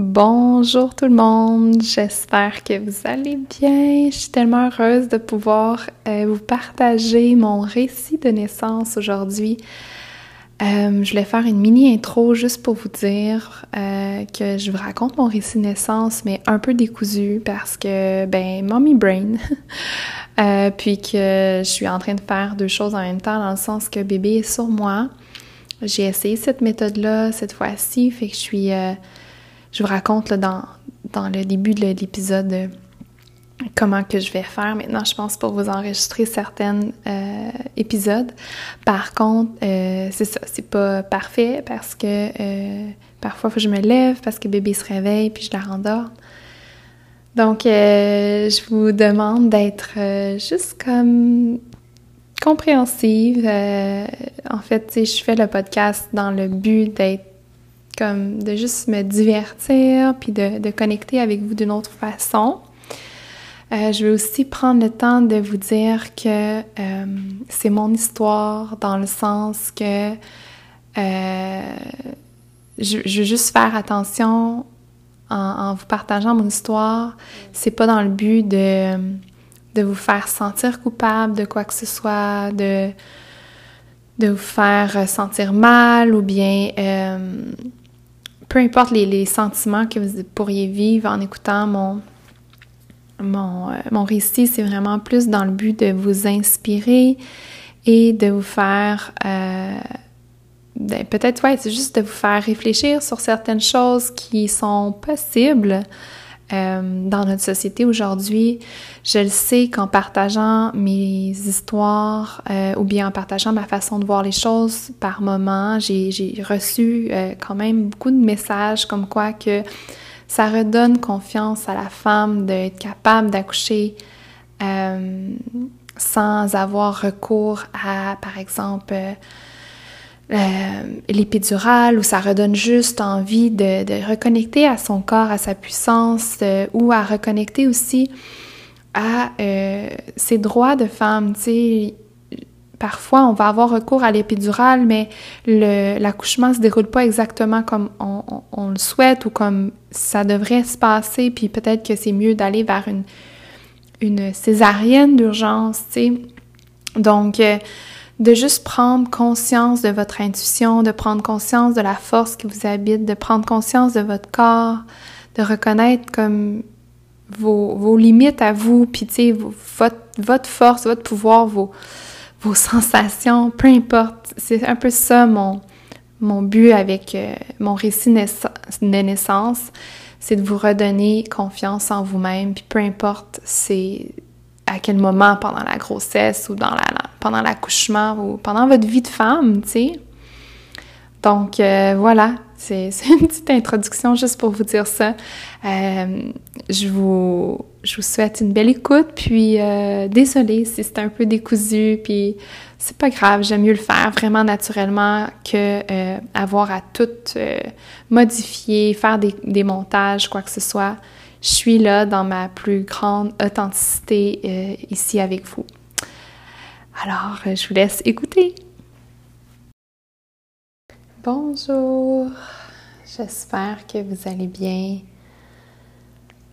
Bonjour tout le monde, j'espère que vous allez bien. Je suis tellement heureuse de pouvoir euh, vous partager mon récit de naissance aujourd'hui. Euh, je voulais faire une mini intro juste pour vous dire euh, que je vous raconte mon récit de naissance, mais un peu décousu parce que, ben, mommy brain. puis que je suis en train de faire deux choses en même temps, dans le sens que bébé est sur moi. J'ai essayé cette méthode-là cette fois-ci, fait que je suis je vous raconte là, dans, dans le début de l'épisode euh, comment que je vais faire maintenant, je pense, pour vous enregistrer certains euh, épisodes. Par contre, euh, c'est ça, c'est pas parfait parce que parfois, faut que je me lève parce que bébé se réveille puis je la rendors. Donc, je vous demande d'être juste comme compréhensive. en fait, je fais le podcast dans le but d'être comme de juste me divertir puis de, connecter avec vous d'une autre façon. Euh, je vais aussi prendre le temps de vous dire que euh, c'est mon histoire dans le sens que euh, je, je, veux juste faire attention en, vous partageant mon histoire. C'est pas dans le but de, de vous faire sentir coupable de quoi que ce soit, de, de vous faire sentir mal ou bien peu importe les, sentiments que vous pourriez vivre en écoutant mon, mon, euh, mon récit, c'est vraiment plus dans le but de vous inspirer et de vous faire... Euh, ben, peut-être, ouais, c'est juste de vous faire réfléchir sur certaines choses qui sont possibles euh, dans notre société aujourd'hui. Je le sais qu'en partageant mes histoires euh, ou bien en partageant ma façon de voir les choses par moment, j'ai reçu euh, quand même beaucoup de messages comme quoi que ça redonne confiance à la femme d'être capable d'accoucher sans avoir recours à, par exemple, euh, l'épidurale où ça redonne juste envie de, reconnecter à son corps, à sa puissance euh, ou à reconnecter aussi à euh, ses droits de femme. Tu sais, parfois on va avoir recours à l'épidurale, mais l'accouchement se déroule pas exactement comme on, le souhaite ou comme ça devrait se passer, puis peut-être que c'est mieux d'aller vers une, une césarienne d'urgence, tu sais. Donc, de juste prendre conscience de votre intuition, de prendre conscience de la force qui vous habite, de prendre conscience de votre corps, de reconnaître comme vos, vos limites à vous, puis votre, votre force, votre pouvoir, vos, vos sensations, peu importe. C'est un peu ça mon, mon but avec euh, mon récit de naissance, c'est de vous redonner confiance en vous-même, puis peu importe c'est à quel moment pendant la grossesse ou dans la, pendant l'accouchement ou pendant votre vie de femme, tu sais. Donc euh, voilà, c'est une petite introduction juste pour vous dire ça. Euh, je, vous, je vous souhaite une belle écoute, puis euh, désolée si c'est un peu décousu, puis c'est pas grave, j'aime mieux le faire vraiment naturellement que euh, avoir à tout modifier, faire des, des montages, quoi que ce soit je suis là dans ma plus grande authenticité euh, ici avec vous. Alors, euh, je vous laisse écouter. Bonjour, j'espère que vous allez bien.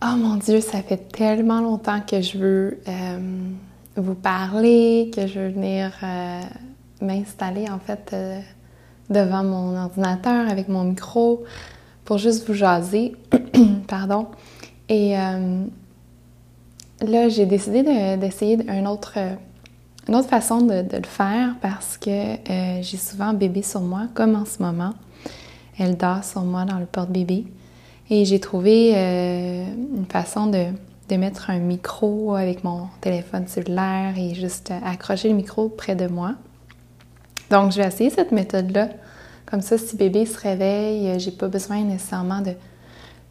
Oh mon Dieu, ça fait tellement longtemps que je veux euh, vous parler, que je veux venir m'installer en fait devant mon ordinateur avec mon micro pour juste vous jaser. Pardon. Et, euh, là, j'ai décidé d'essayer une, autre, une autre façon de, le faire parce que euh, j'ai souvent bébé sur moi, comme en ce moment. Elle dort sur moi dans le porte-bébé. Et j'ai trouvé euh, une façon de, de, mettre un micro avec mon téléphone cellulaire et juste accrocher le micro près de moi. Donc, je vais essayer cette méthode-là. Comme ça, si bébé se réveille, j'ai pas besoin nécessairement de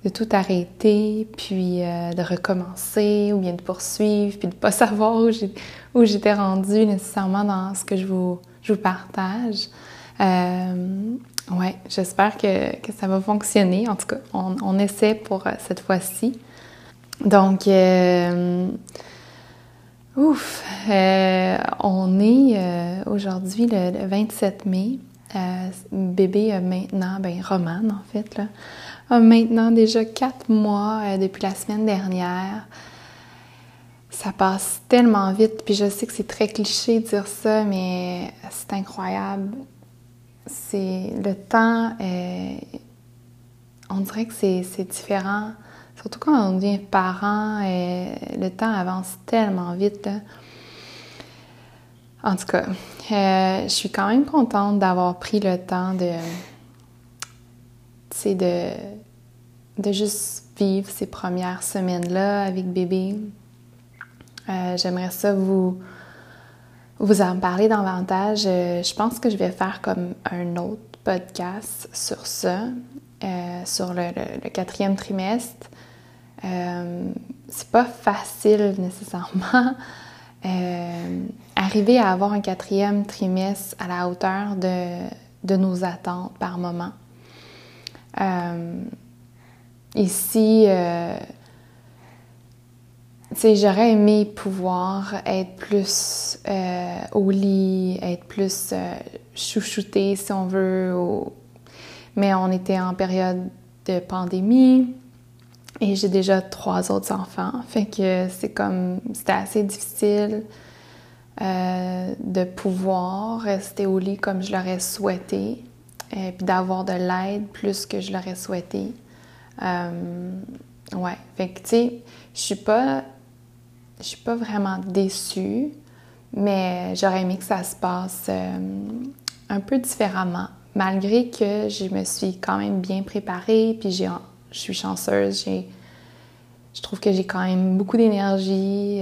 de tout arrêter, puis euh, de recommencer ou bien de poursuivre, puis de ne pas savoir où j'étais rendue nécessairement dans ce que je vous, partage. Euh, ouais, j'espère que, ça va fonctionner. En tout cas, on, essaie pour euh, cette fois-ci. Donc, ouf, on est aujourd'hui le, le, 27 mai. bébé maintenant, ben Roman en fait, là, maintenant déjà quatre mois euh, depuis la semaine dernière. Ça passe tellement vite, puis je sais que c'est très cliché de dire ça, mais c'est incroyable. C'est le temps, euh, on dirait que c'est différent. Surtout quand on devient parent, euh, le temps avance tellement vite. En tout cas, je suis quand même contente d'avoir pris le temps de c'est de, de juste vivre ces premières semaines-là avec bébé. Euh, j'aimerais ça vous, vous en parler davantage. Euh, je pense que je vais faire comme un autre podcast sur ça, euh, sur le, quatrième trimestre. c'est pas facile nécessairement. arriver à avoir un quatrième trimestre à la hauteur de, de nos attentes par moment. Euh, ici, euh, j'aurais aimé pouvoir être plus euh, au lit, être plus chouchouté si on veut, mais on était en période de pandémie et j'ai déjà trois autres enfants, fait que c'est comme c'était assez difficile de pouvoir rester au lit comme je l'aurais souhaité et euh, puis d'avoir de l'aide plus que je l'aurais souhaité. Euh, ouais, fait que tu sais, je suis pas, je suis pas vraiment déçue, mais j'aurais aimé que ça se passe euh, un peu différemment, malgré que je me suis quand même bien préparée, puis j'ai, je suis chanceuse, j'ai, je trouve que j'ai quand même beaucoup d'énergie.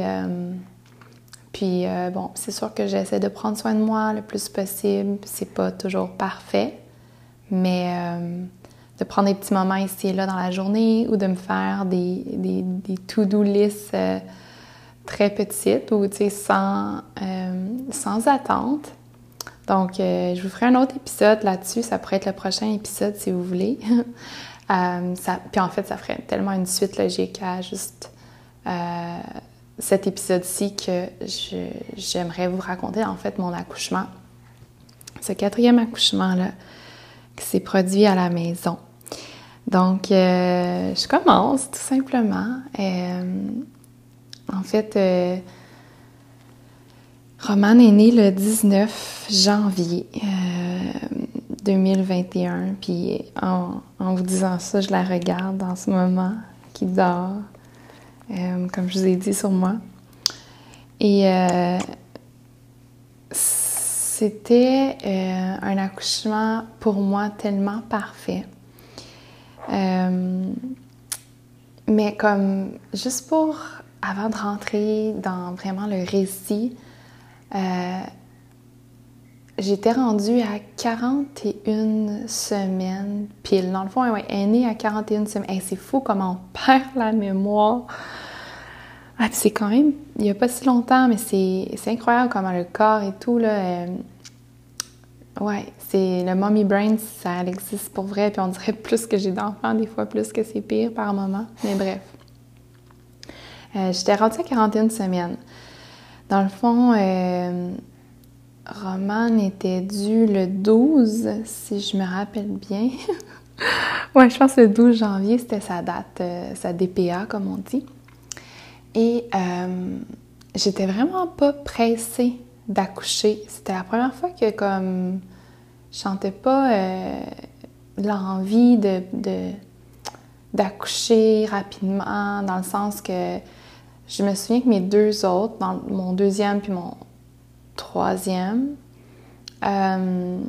puis bon, c'est sûr que j'essaie de prendre soin de moi le plus possible. C'est pas toujours parfait, mais euh, de prendre des petits moments ici et là dans la journée ou de me faire des, des, to-do lists euh, très petites ou sans, euh, sans attente. Donc, je vous ferai un autre épisode là-dessus. Ça pourrait être le prochain épisode si vous voulez. puis en fait, ça ferait tellement une suite logique à juste cet épisode-ci que j'aimerais vous raconter en fait mon accouchement. Ce quatrième accouchement-là s'est produit à la maison. Donc, euh, je commence tout simplement. Euh, en fait, euh, Roman est né le 19 janvier 2021. Puis en, en, vous disant ça, je la regarde en ce moment, qui dort, comme je vous ai dit sur moi. Et c'était euh, un accouchement pour moi tellement parfait. Euh, mais comme juste pour, avant de rentrer dans vraiment le récit, euh, j'étais rendue à 41 semaines pile. Dans le fond, elle est née à 41 semaines. c'est fou comment on perd la mémoire. Ah, c'est quand même, il n'y a pas si longtemps, mais c'est incroyable comment le corps et tout, là, Ouais, c'est le mommy brain, ça existe pour vrai, puis on dirait plus que j'ai d'enfants, des fois plus que c'est pire par moment. Mais bref. Euh, j'étais rendue à 41 semaines. Dans le fond, euh, Roman était dû le 12, si je me rappelle bien. ouais, je pense que le 12 janvier, c'était sa date, euh, sa DPA, comme on dit. Et euh, j'étais vraiment pas pressée d'accoucher. C'était la première fois que comme je sentais pas euh, l'envie de, d'accoucher rapidement, dans le sens que je me souviens que mes deux autres, dans mon deuxième puis mon troisième, euh,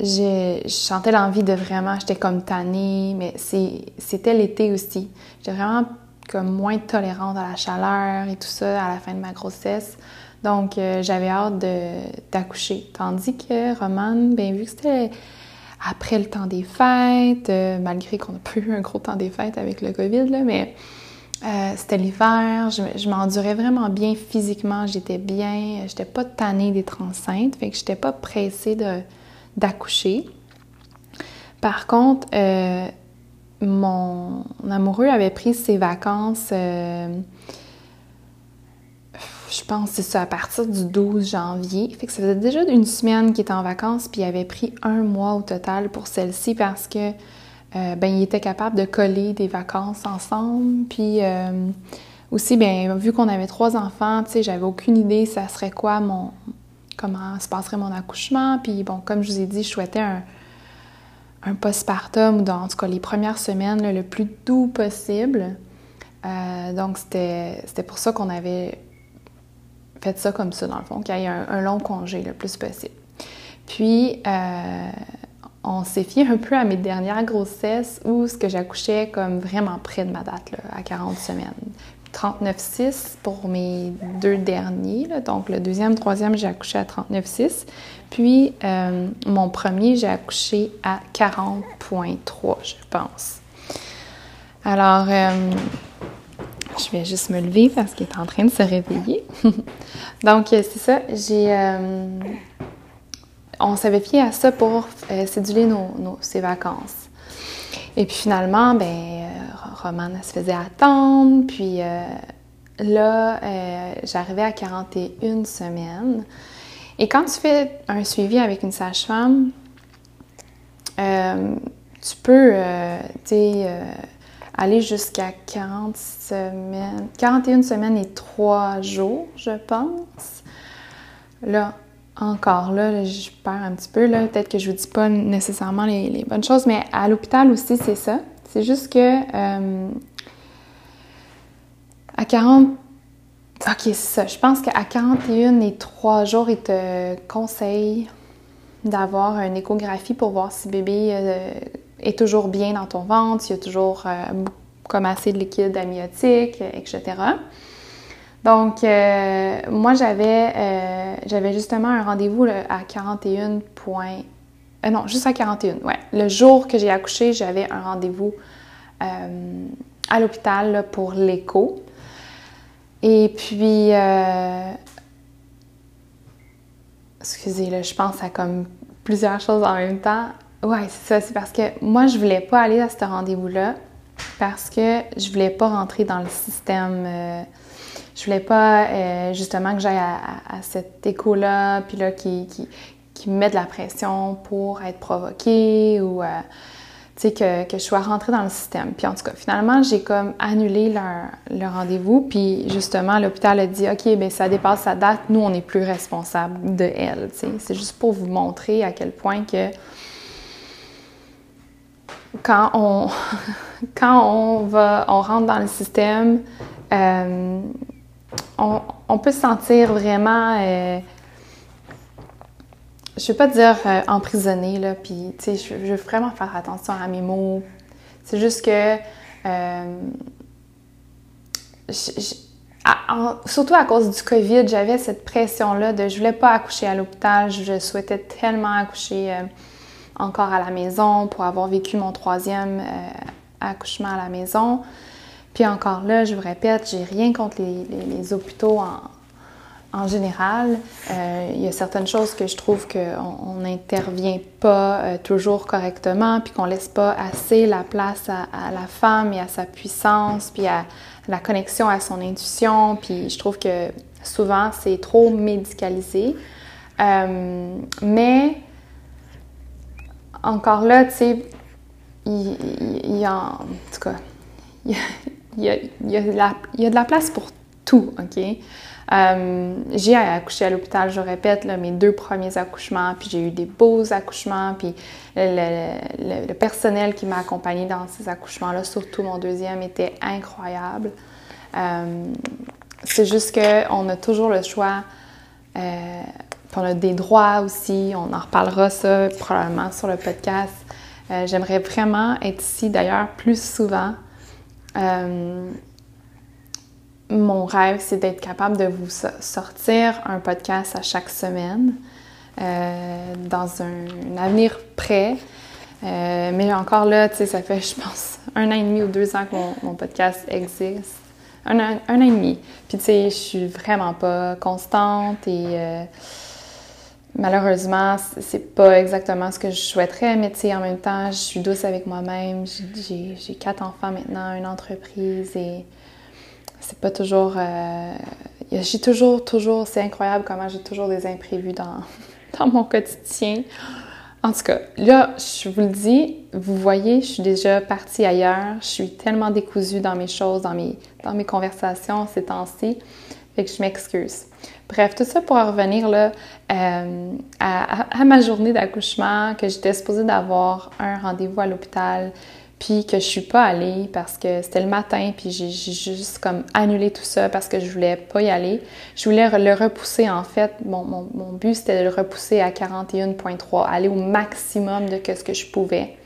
je sentais l'envie de vraiment, j'étais comme tannée, mais c'était l'été aussi. J'étais vraiment comme moins tolérante à la chaleur et tout ça à la fin de ma grossesse. Donc, euh, j'avais hâte d'accoucher. Tandis que Romane, bien vu que c'était après le temps des fêtes, euh, malgré qu'on n'a pas eu un gros temps des fêtes avec le COVID, là, mais euh, c'était l'hiver, je, m'endurais vraiment bien physiquement, j'étais bien, j'étais pas tannée d'être enceinte, fait que j'étais pas pressée d'accoucher. Par contre, mon amoureux avait pris ses vacances, euh, je pense c'est ça, à partir du 12 janvier. Fait que ça faisait déjà une semaine qu'il était en vacances, puis il avait pris un mois au total pour celle-ci parce que euh, ben, il était capable de coller des vacances ensemble. Puis euh, aussi, ben, vu qu'on avait trois enfants, j'avais aucune idée ça serait quoi mon. comment se passerait mon accouchement. Puis bon, comme je vous ai dit, je souhaitais un, un postpartum, ou en tout cas les premières semaines, le plus doux possible. Euh, donc, c'était pour ça qu'on avait fait ça comme ça, dans le fond, qu'il y ait un, long congé le plus possible. Puis, on s'est fié un peu à mes dernières grossesses où ce que j'accouchais comme vraiment près de ma date, à 40 semaines. 39,6 pour mes deux derniers. Donc, le deuxième, troisième, j'ai accouché à 39,6. Puis, euh, mon premier, j'ai accouché à 40,3, je pense. Alors, euh, je vais juste me lever parce qu'il est en train de se réveiller. Donc, c'est ça. J'ai euh, on s'avait fié à ça pour euh, céduler nos, ses vacances. Et puis finalement, ben, euh, Romane, se faisait attendre. Puis euh, là, j'arrivais à 41 semaines. Et quand tu fais un suivi avec une sage-femme, tu peux, aller jusqu'à 40 semaines, 41 semaines et 3 jours, je pense. Là, encore là, je perds un petit peu, là, peut-être que je vous dis pas nécessairement les, bonnes choses, mais à l'hôpital aussi, c'est ça. C'est juste que euh, à 40... Ok, c'est ça. Je pense qu'à 41 et 3 jours, ils te conseillent d'avoir une échographie pour voir si bébé euh, est toujours bien dans ton ventre, s'il y a toujours euh, comme assez de liquide amniotique, etc. Donc, moi, j'avais, j'avais justement un rendez-vous à 41 points... Euh, non, juste à 41, ouais. Le jour que j'ai accouché, j'avais un rendez-vous à l'hôpital pour l'écho. Et puis, excusez, là, je pense à comme plusieurs choses en même temps. Ouais, c'est ça, c'est parce que moi, je voulais pas aller à ce rendez-vous-là parce que je voulais pas rentrer dans le système je voulais pas euh, justement que j'aille à, cet écho-là, puis là, qui, me met de la pression pour être provoquée ou, euh, que, que, je sois rentrée dans le système. Puis en tout cas, finalement, j'ai comme annulé leur, leur rendez-vous, puis justement, l'hôpital a dit, OK, bien, ça dépasse sa date, nous, on n'est plus responsable de elle. C'est juste pour vous montrer à quel point que quand on, quand on va, on rentre dans le système, euh, on, peut se sentir vraiment, euh, je vais pas dire euh, là, puis, tu sais, je, veux vraiment faire attention à mes mots. C'est juste que, euh, surtout à cause du COVID, j'avais cette pression-là de je voulais pas accoucher à l'hôpital, je souhaitais tellement accoucher encore à la maison pour avoir vécu mon troisième accouchement à la maison. Puis encore là, je vous répète, j'ai rien contre les, hôpitaux en, général. Euh, il y a certaines choses que je trouve qu'on n'intervient pas euh, toujours correctement, puis qu'on laisse pas assez la place à, la femme et à sa puissance, puis à la connexion à son intuition. Puis je trouve que souvent, c'est trop médicalisé. Euh, mais encore là, tu sais, il, y a, en tout cas, il y a, de la place pour tout, OK? Euh, j'ai accouché à l'hôpital, je répète, mes deux premiers accouchements, puis j'ai eu des beaux accouchements, puis le, personnel qui m'a accompagné dans ces accouchements-là, surtout mon deuxième, était incroyable. c'est juste qu'on a toujours le choix, on a des droits aussi, on en reparlera ça probablement sur le podcast. J'aimerais vraiment être ici d'ailleurs plus souvent. Mon rêve, c'est d'être capable de vous sortir un podcast à chaque semaine. Euh, dans un, avenir près. Euh, mais encore là, tu sais, ça fait, je pense, un an et demi ou deux ans que mon, podcast existe. Un an, un an, et demi. Puis, tu sais, je suis vraiment pas constante et euh, malheureusement, c'est pas exactement ce que je souhaiterais. Mais, tu sais, en même temps, je suis douce avec moi-même. J'ai quatre enfants maintenant, une entreprise et c'est pas toujours. j'ai toujours, toujours, c'est incroyable comment j'ai toujours des imprévus dans, dans mon quotidien. En tout cas, là, je vous le dis, vous voyez, je suis déjà partie ailleurs. Je suis tellement décousue dans mes choses, dans mes, dans mes conversations ces temps-ci. Fait que je m'excuse. Bref, tout ça pour revenir là, euh, à, à, ma journée d'accouchement, que j'étais supposée d'avoir un rendez-vous à l'hôpital puis que je suis pas allée parce que c'était le matin, puis j'ai juste comme annulé tout ça parce que je voulais pas y aller. Je voulais le repousser en fait. Mon, mon, but c'était de le repousser à 41.3, aller au maximum de ce que je pouvais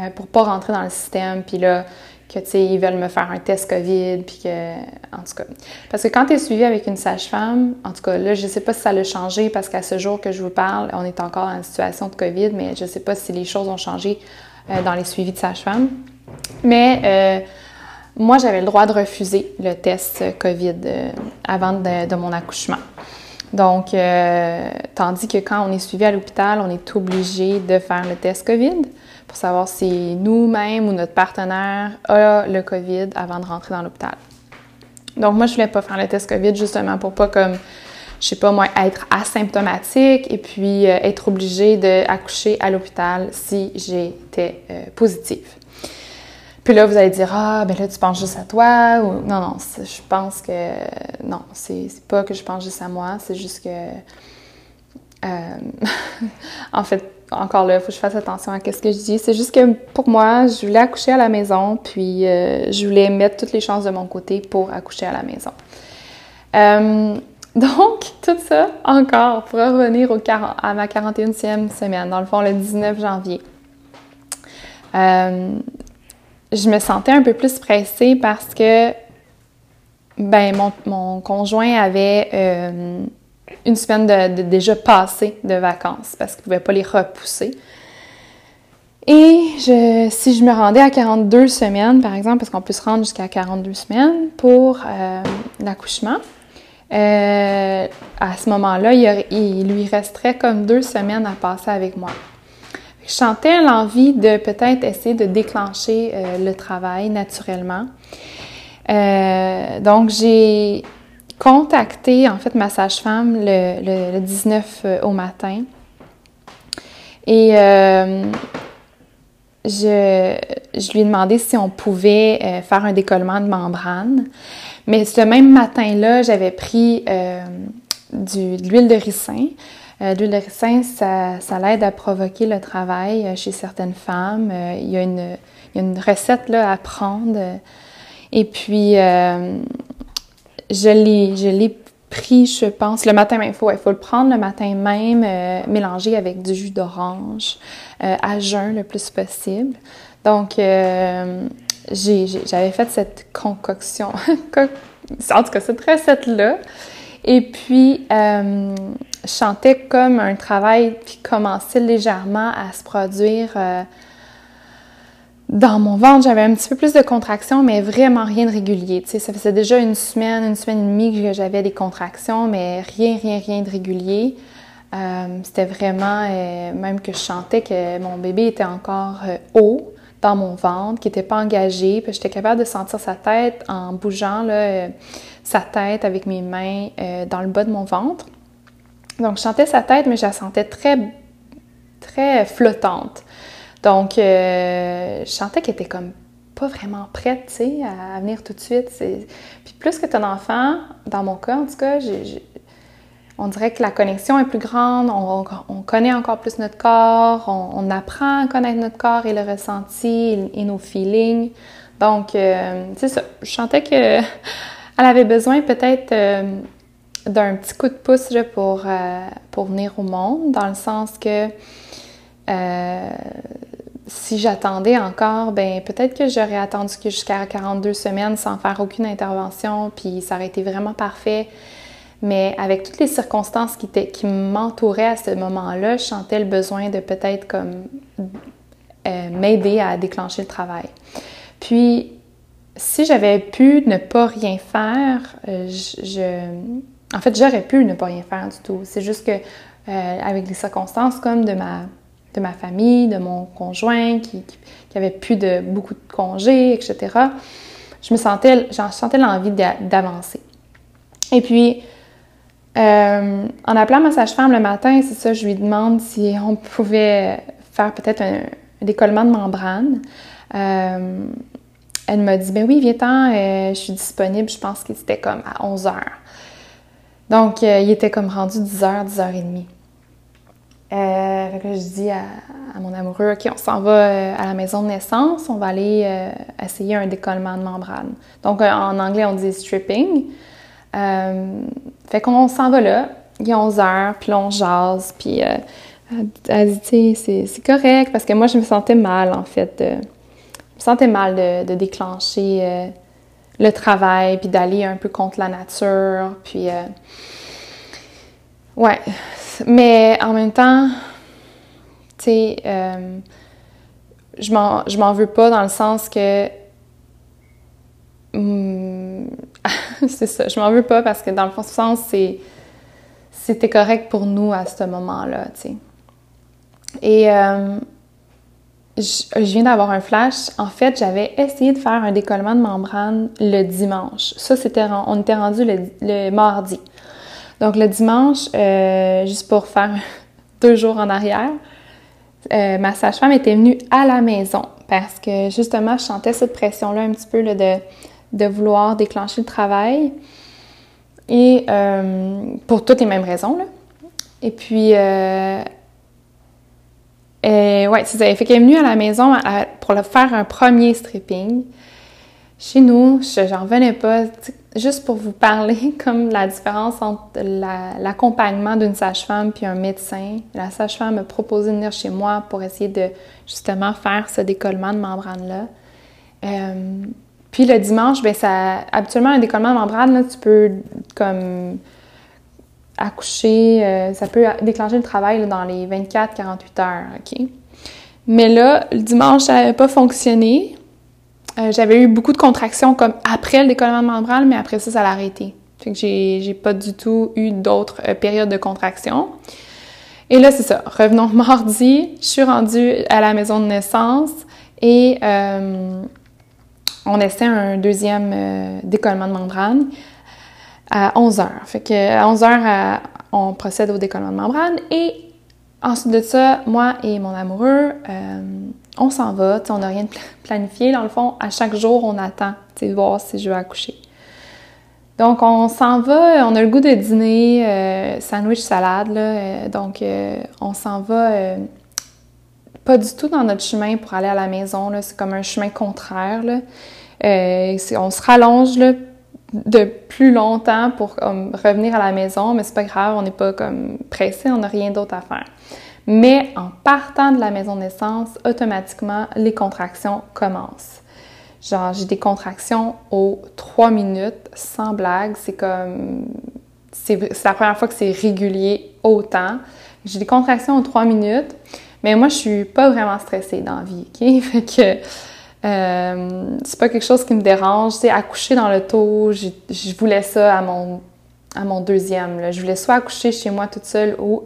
euh, pour pas rentrer dans le système. Puis là, que tu sais, ils veulent me faire un test COVID, puis que. En tout cas. Parce que quand tu es suivi avec une sage-femme, en tout cas, là, je sais pas si ça l'a changé parce qu'à ce jour que je vous parle, on est encore dans une situation de COVID, mais je sais pas si les choses ont changé dans les suivis de sage-femme. Mais euh, moi, j'avais le droit de refuser le test COVID euh, avant de, mon accouchement. Donc, tandis que quand on est suivi à l'hôpital, on est obligé de faire le test COVID pour savoir si nous-mêmes ou notre partenaire a le COVID avant de rentrer dans l'hôpital. Donc, moi, je voulais pas faire le test COVID justement pour pas comme je sais pas moi, être asymptomatique et puis euh, être obligée d'accoucher à l'hôpital si j'étais euh, positive. Puis là, vous allez dire, ah, ben là, tu penses juste à toi. Ou... Non, non, je pense que. Non, c'est pas que je pense juste à moi, c'est juste que. Euh, en fait, encore là, il faut que je fasse attention à ce que je dis. C'est juste que pour moi, je voulais accoucher à la maison, puis je voulais mettre toutes les chances de mon côté pour accoucher à la maison. Donc, tout ça, encore, pour revenir à ma 41e semaine, dans le fond, le 19 janvier. Euh, je me sentais un peu plus pressée parce que ben, mon, conjoint avait euh, une semaine de, déjà passée de vacances parce qu'il ne pouvait pas les repousser. Et je, si je me rendais à 42 semaines, par exemple, parce qu'on peut se rendre jusqu'à 42 semaines pour euh, l'accouchement, euh, à ce moment-là, il, lui resterait comme deux semaines à passer avec moi. Je sentais l'envie de peut-être essayer de déclencher euh, le travail naturellement. Euh, donc, j'ai contacté en fait ma sage-femme le, 19 au matin. Et je, je, lui ai demandé si on pouvait faire un décollement de membrane. Mais ce même matin-là, j'avais pris euh, du, de l'huile de ricin. Euh, l'huile de ricin, ça, ça l'aide à provoquer le travail euh, chez certaines femmes. Euh, il, y a une, y a une, recette là, à prendre. Et puis, je l'ai pris, je pense, le matin même. Il faut, le prendre le matin même, mélangé avec du jus d'orange, à jeun le plus possible. Donc, j'avais fait cette concoction, en tout cas cette recette-là. Et puis, euh, je sentais comme un travail qui commençait légèrement à se produire euh, dans mon ventre. J'avais un petit peu plus de contractions, mais vraiment rien de régulier. Tu ça faisait déjà une semaine, une semaine et demie que j'avais des contractions, mais rien, rien, rien de régulier. Euh, c'était vraiment, même que je sentais que mon bébé était encore haut dans mon ventre, qui n'était pas engagé. J'étais capable de sentir sa tête en bougeant là, euh, sa tête avec mes mains euh, dans le bas de mon ventre. Donc je sentais sa tête, mais je la sentais très, très flottante. Donc euh, je sentais qu'elle était comme pas vraiment prête, tu sais, à, venir tout de suite. Puis plus que ton enfant, dans mon cas en tout cas, on dirait que la connexion est plus grande, on, connaît encore plus notre corps, on, apprend à connaître notre corps et le ressenti et, nos feelings. Donc, c'est ça. Je sentais que elle avait besoin peut-être d'un petit coup de pouce pour, pour venir au monde, dans le sens que si j'attendais encore, ben peut-être que j'aurais attendu jusqu'à 42 semaines sans faire aucune intervention, puis ça aurait été vraiment parfait. Mais avec toutes les circonstances qui, m'entouraient à ce moment-là, je sentais le besoin de peut-être comme euh, m'aider à déclencher le travail. Puis, si j'avais pu ne pas rien faire, euh, en fait, j'aurais pu ne pas rien faire du tout. C'est juste que euh, avec les circonstances comme de ma de ma famille, de mon conjoint qui, qui, qui, avait plus de beaucoup de congés, etc. Je me sentais, j'en sentais l'envie d'avancer. Et puis, euh, en appelant ma sage-femme le matin, c'est ça, je lui demande si on pouvait faire peut-être un, décollement de membrane. Euh, elle me dit, ben oui, viens-t'en, euh, je suis disponible. Je pense qu'il était comme à 11 heures. Donc, il était comme rendu 10h, 10h30. Euh, je dis à, mon amoureux, OK, on s'en va euh, à la maison de naissance, on va aller euh, essayer un décollement de membrane. Donc, en anglais, on dit stripping. Fait qu'on s'en va là, il est 11 heures, puis on jase, puis elle dit, c'est correct, parce que moi, je me sentais mal, en fait. Je me sentais mal de, de déclencher le travail, puis d'aller un peu contre la nature, puis... ouais, mais en même temps, tu sais, euh, je m'en veux pas dans le sens que. Hmm, c'est ça, je m'en veux pas parce que dans le fond, sens. C'était correct pour nous à ce moment-là, tu sais. Et euh, je, viens d'avoir un flash. En fait, j'avais essayé de faire un décollement de membrane le dimanche. Ça, c'était, on était rendu le mardi. Donc le dimanche, euh, juste pour faire deux jours en arrière, euh, ma sage-femme était venue à la maison parce que justement, je sentais cette pression-là un petit peu de, de vouloir déclencher le travail. Et euh, pour toutes les mêmes raisons. Là. Et puis, euh, ouais, c'est ça. Fait qu'elle est venue à la maison pour faire un premier stripping. Chez nous, j'en revenais pas juste pour vous parler comme la différence entre l'accompagnement d'une sage-femme puis un médecin. La sage-femme m'a proposé de venir chez moi pour essayer de justement faire ce décollement de membrane-là. Euh, puis le dimanche, ben ça, habituellement un décollement de membrane, là, tu peux comme accoucher, euh, ça peut déclencher le travail dans les 24-48 heures, OK? Mais là, le dimanche, ça n'avait pas fonctionné. Euh, j'avais eu beaucoup de contractions comme après le décollement de membrane, mais après ça, ça l'a arrêté. Fait que j'ai pas du tout eu d'autres euh, périodes de contractions. Et là, c'est ça. Revenons mardi, je suis rendue à la maison de naissance et euh, on essaie un deuxième décollement de membrane à 11 h Fait que à 11 h on procède au décollement de membrane et ensuite de ça, moi et mon amoureux, on s'en va, on n'a rien de planifié. Dans le fond, à chaque jour, on attend de voir si je vais accoucher. Donc, on s'en va, on a le goût de dîner, euh, sandwich salade, euh, donc euh, on s'en va pas du tout dans notre chemin pour aller à la maison, c'est comme un chemin contraire. On se rallonge de plus longtemps pour revenir à la maison, mais c'est pas grave, on n'est pas comme pressé, on n'a rien d'autre à faire. Mais en partant de la maison de naissance, automatiquement, les contractions commencent. Genre, j'ai des contractions aux trois minutes, sans blague. C'est comme. C'est la première fois que c'est régulier autant. J'ai des contractions aux trois minutes, mais moi, je suis pas vraiment stressée dans la vie, OK? Fait que. Euh, c'est pas quelque chose qui me dérange. C'est accoucher dans le taux, je voulais ça à mon, à mon deuxième. Je voulais soit accoucher chez moi toute seule ou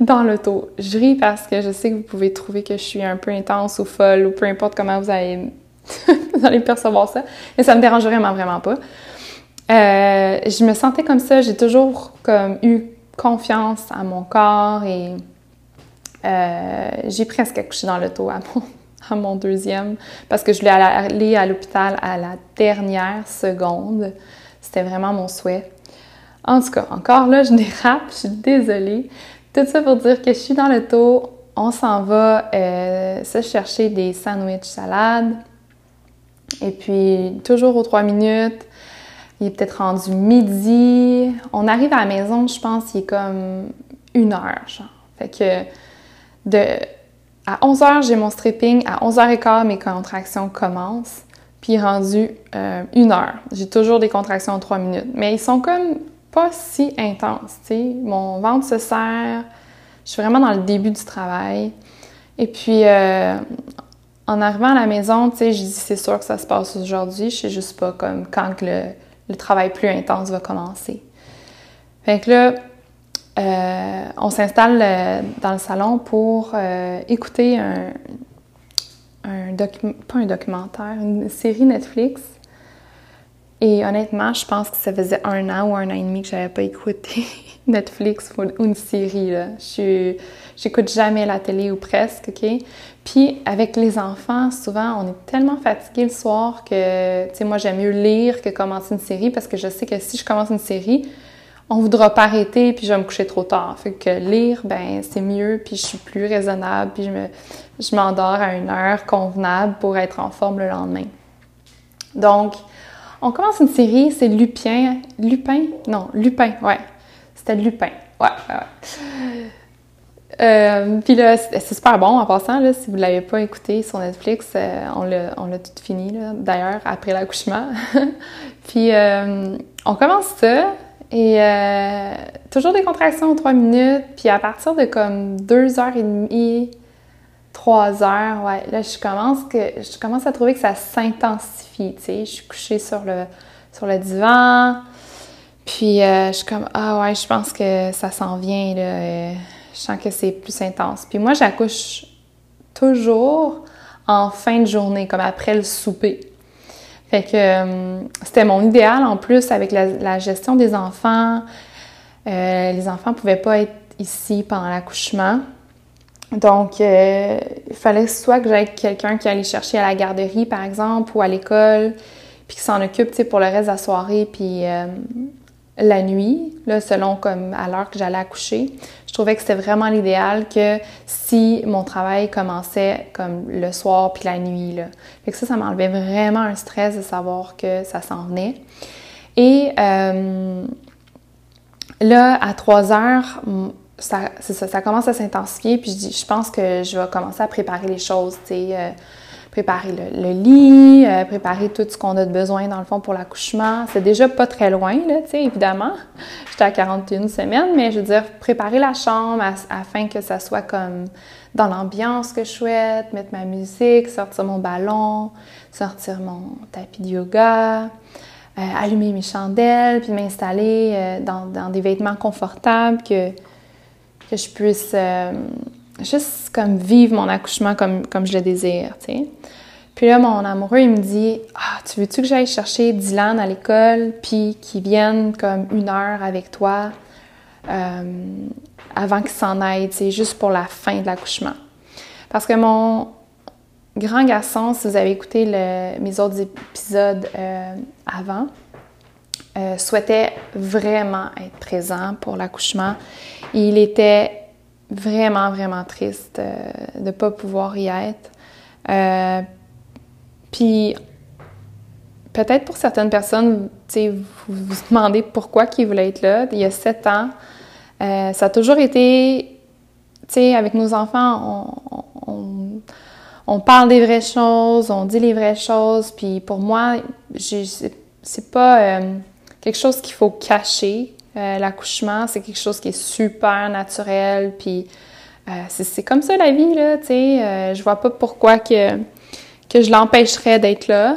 dans l'auto. Je ris parce que je sais que vous pouvez trouver que je suis un peu intense ou folle ou peu importe comment vous allez, vous allez percevoir ça. Mais ça me dérange vraiment, vraiment pas. Euh, je me sentais comme ça. J'ai toujours comme eu confiance à mon corps et euh, j'ai presque accouché dans l'auto à mon, à mon deuxième parce que je voulais aller à l'hôpital à la dernière seconde. C'était vraiment mon souhait. En tout cas, encore là, je dérape, je suis désolée. Tout ça pour dire que je suis dans le taux, on s'en va euh, se chercher des sandwichs salades. Et puis, toujours aux trois minutes, il est peut-être rendu midi. On arrive à la maison, je pense, il est comme une heure, genre. Fait que de, à 11h, j'ai mon stripping. À 11h15, mes contractions commencent. Puis rendu euh, une heure. J'ai toujours des contractions en trois minutes. Mais ils sont comme pas si intenses, tu sais. Mon ventre se serre. Je suis vraiment dans le début du travail. Et puis, euh, en arrivant à la maison, je dis c'est sûr que ça se passe aujourd'hui. Je sais juste pas comme quand le, travail plus intense va commencer. Fait que là, euh, on s'installe euh, dans le salon pour écouter un, un pas un documentaire, une série Netflix. Et honnêtement, je pense que ça faisait un an ou un an et demi que j'avais pas écouté Netflix ou une série. Là. Je j'écoute jamais la télé ou presque, ok? Puis avec les enfants, souvent, on est tellement fatigué le soir que, tu sais, moi j'aime mieux lire que commencer une série parce que je sais que si je commence une série, on voudra pas arrêter puis je vais me coucher trop tard. Fait que lire, ben c'est mieux puis je suis plus raisonnable puis je me je m'endors à une heure convenable pour être en forme le lendemain. Donc, on commence une série, c'est Lupin, Lupin, non, Lupin, ouais, c'était Lupin, ouais, ouais. Euh, puis là, c'est super bon en passant, si vous ne l'avez pas écouté sur Netflix, euh, on l'a tout fini, d'ailleurs, après l'accouchement. puis euh, on commence ça, et toujours des contractions en trois minutes. Puis à partir de comme deux heures et demie, trois heures, ouais, là, je commence, que, je commence à trouver que ça s'intensifie, tu sais. Je suis couchée sur le, sur le divan. Puis euh, je suis comme, ah ouais, je pense que ça s'en vient, là. Je sens que c'est plus intense. Puis moi, j'accouche toujours en fin de journée, comme après le souper. Fait que euh, c'était mon idéal en plus avec la, gestion des enfants. Euh, les enfants pouvaient pas être ici pendant l'accouchement. Donc, euh, il fallait soit que j'aille quelqu'un qui allait chercher à la garderie, par exemple, ou à l'école, puis qui s'en occupe pour le reste de la soirée, puis la nuit, là, selon comme à l'heure que j'allais accoucher. Je trouvais que c'était vraiment l'idéal que si mon travail commençait comme le soir puis la nuit. Là. Fait que ça, ça m'enlevait vraiment un stress de savoir que ça s'en venait. Et euh, là, à 3 heures, ça, ça, ça commence à s'intensifier, puis je dis, je pense que je vais commencer à préparer les choses, tu sais. Euh, préparer le, lit, euh, préparer tout ce qu'on a de besoin dans le fond pour l'accouchement. C'est déjà pas très loin, là, tu sais, évidemment. J'étais à 41 semaines, mais je veux dire, préparer la chambre afin que ça soit comme dans l'ambiance que je souhaite, mettre ma musique, sortir mon ballon, sortir mon tapis de yoga, euh, allumer mes chandelles, puis m'installer euh, dans, des vêtements confortables que, que je puisse juste comme vivre mon accouchement comme, comme je le désire. Puis là, mon amoureux, il me dit Ah, tu veux-tu que j'aille chercher Dylan à l'école, puis qu'il vienne comme une heure avec toi euh, avant qu'il s'en aille, tu juste pour la fin de l'accouchement. Parce que mon grand garçon, si vous avez écouté mes autres épisodes euh, avant, euh, souhaitait vraiment être présent pour l'accouchement. Il était vraiment, vraiment triste euh, de ne pas pouvoir y être. Euh, puis, peut-être pour certaines personnes, vous vous demandez pourquoi ils voulaient être là. Il y a sept ans, ça a toujours été, tu sais, avec nos enfants, on, on, parle des vraies choses, on dit les vraies choses. Puis pour moi, c'est pas quelque chose qu'il faut cacher. Euh, l'accouchement, c'est quelque chose qui est super naturel, puis euh, c'est comme ça la vie, là, tu sais. Euh, je vois pas pourquoi que, que je l'empêcherais d'être là.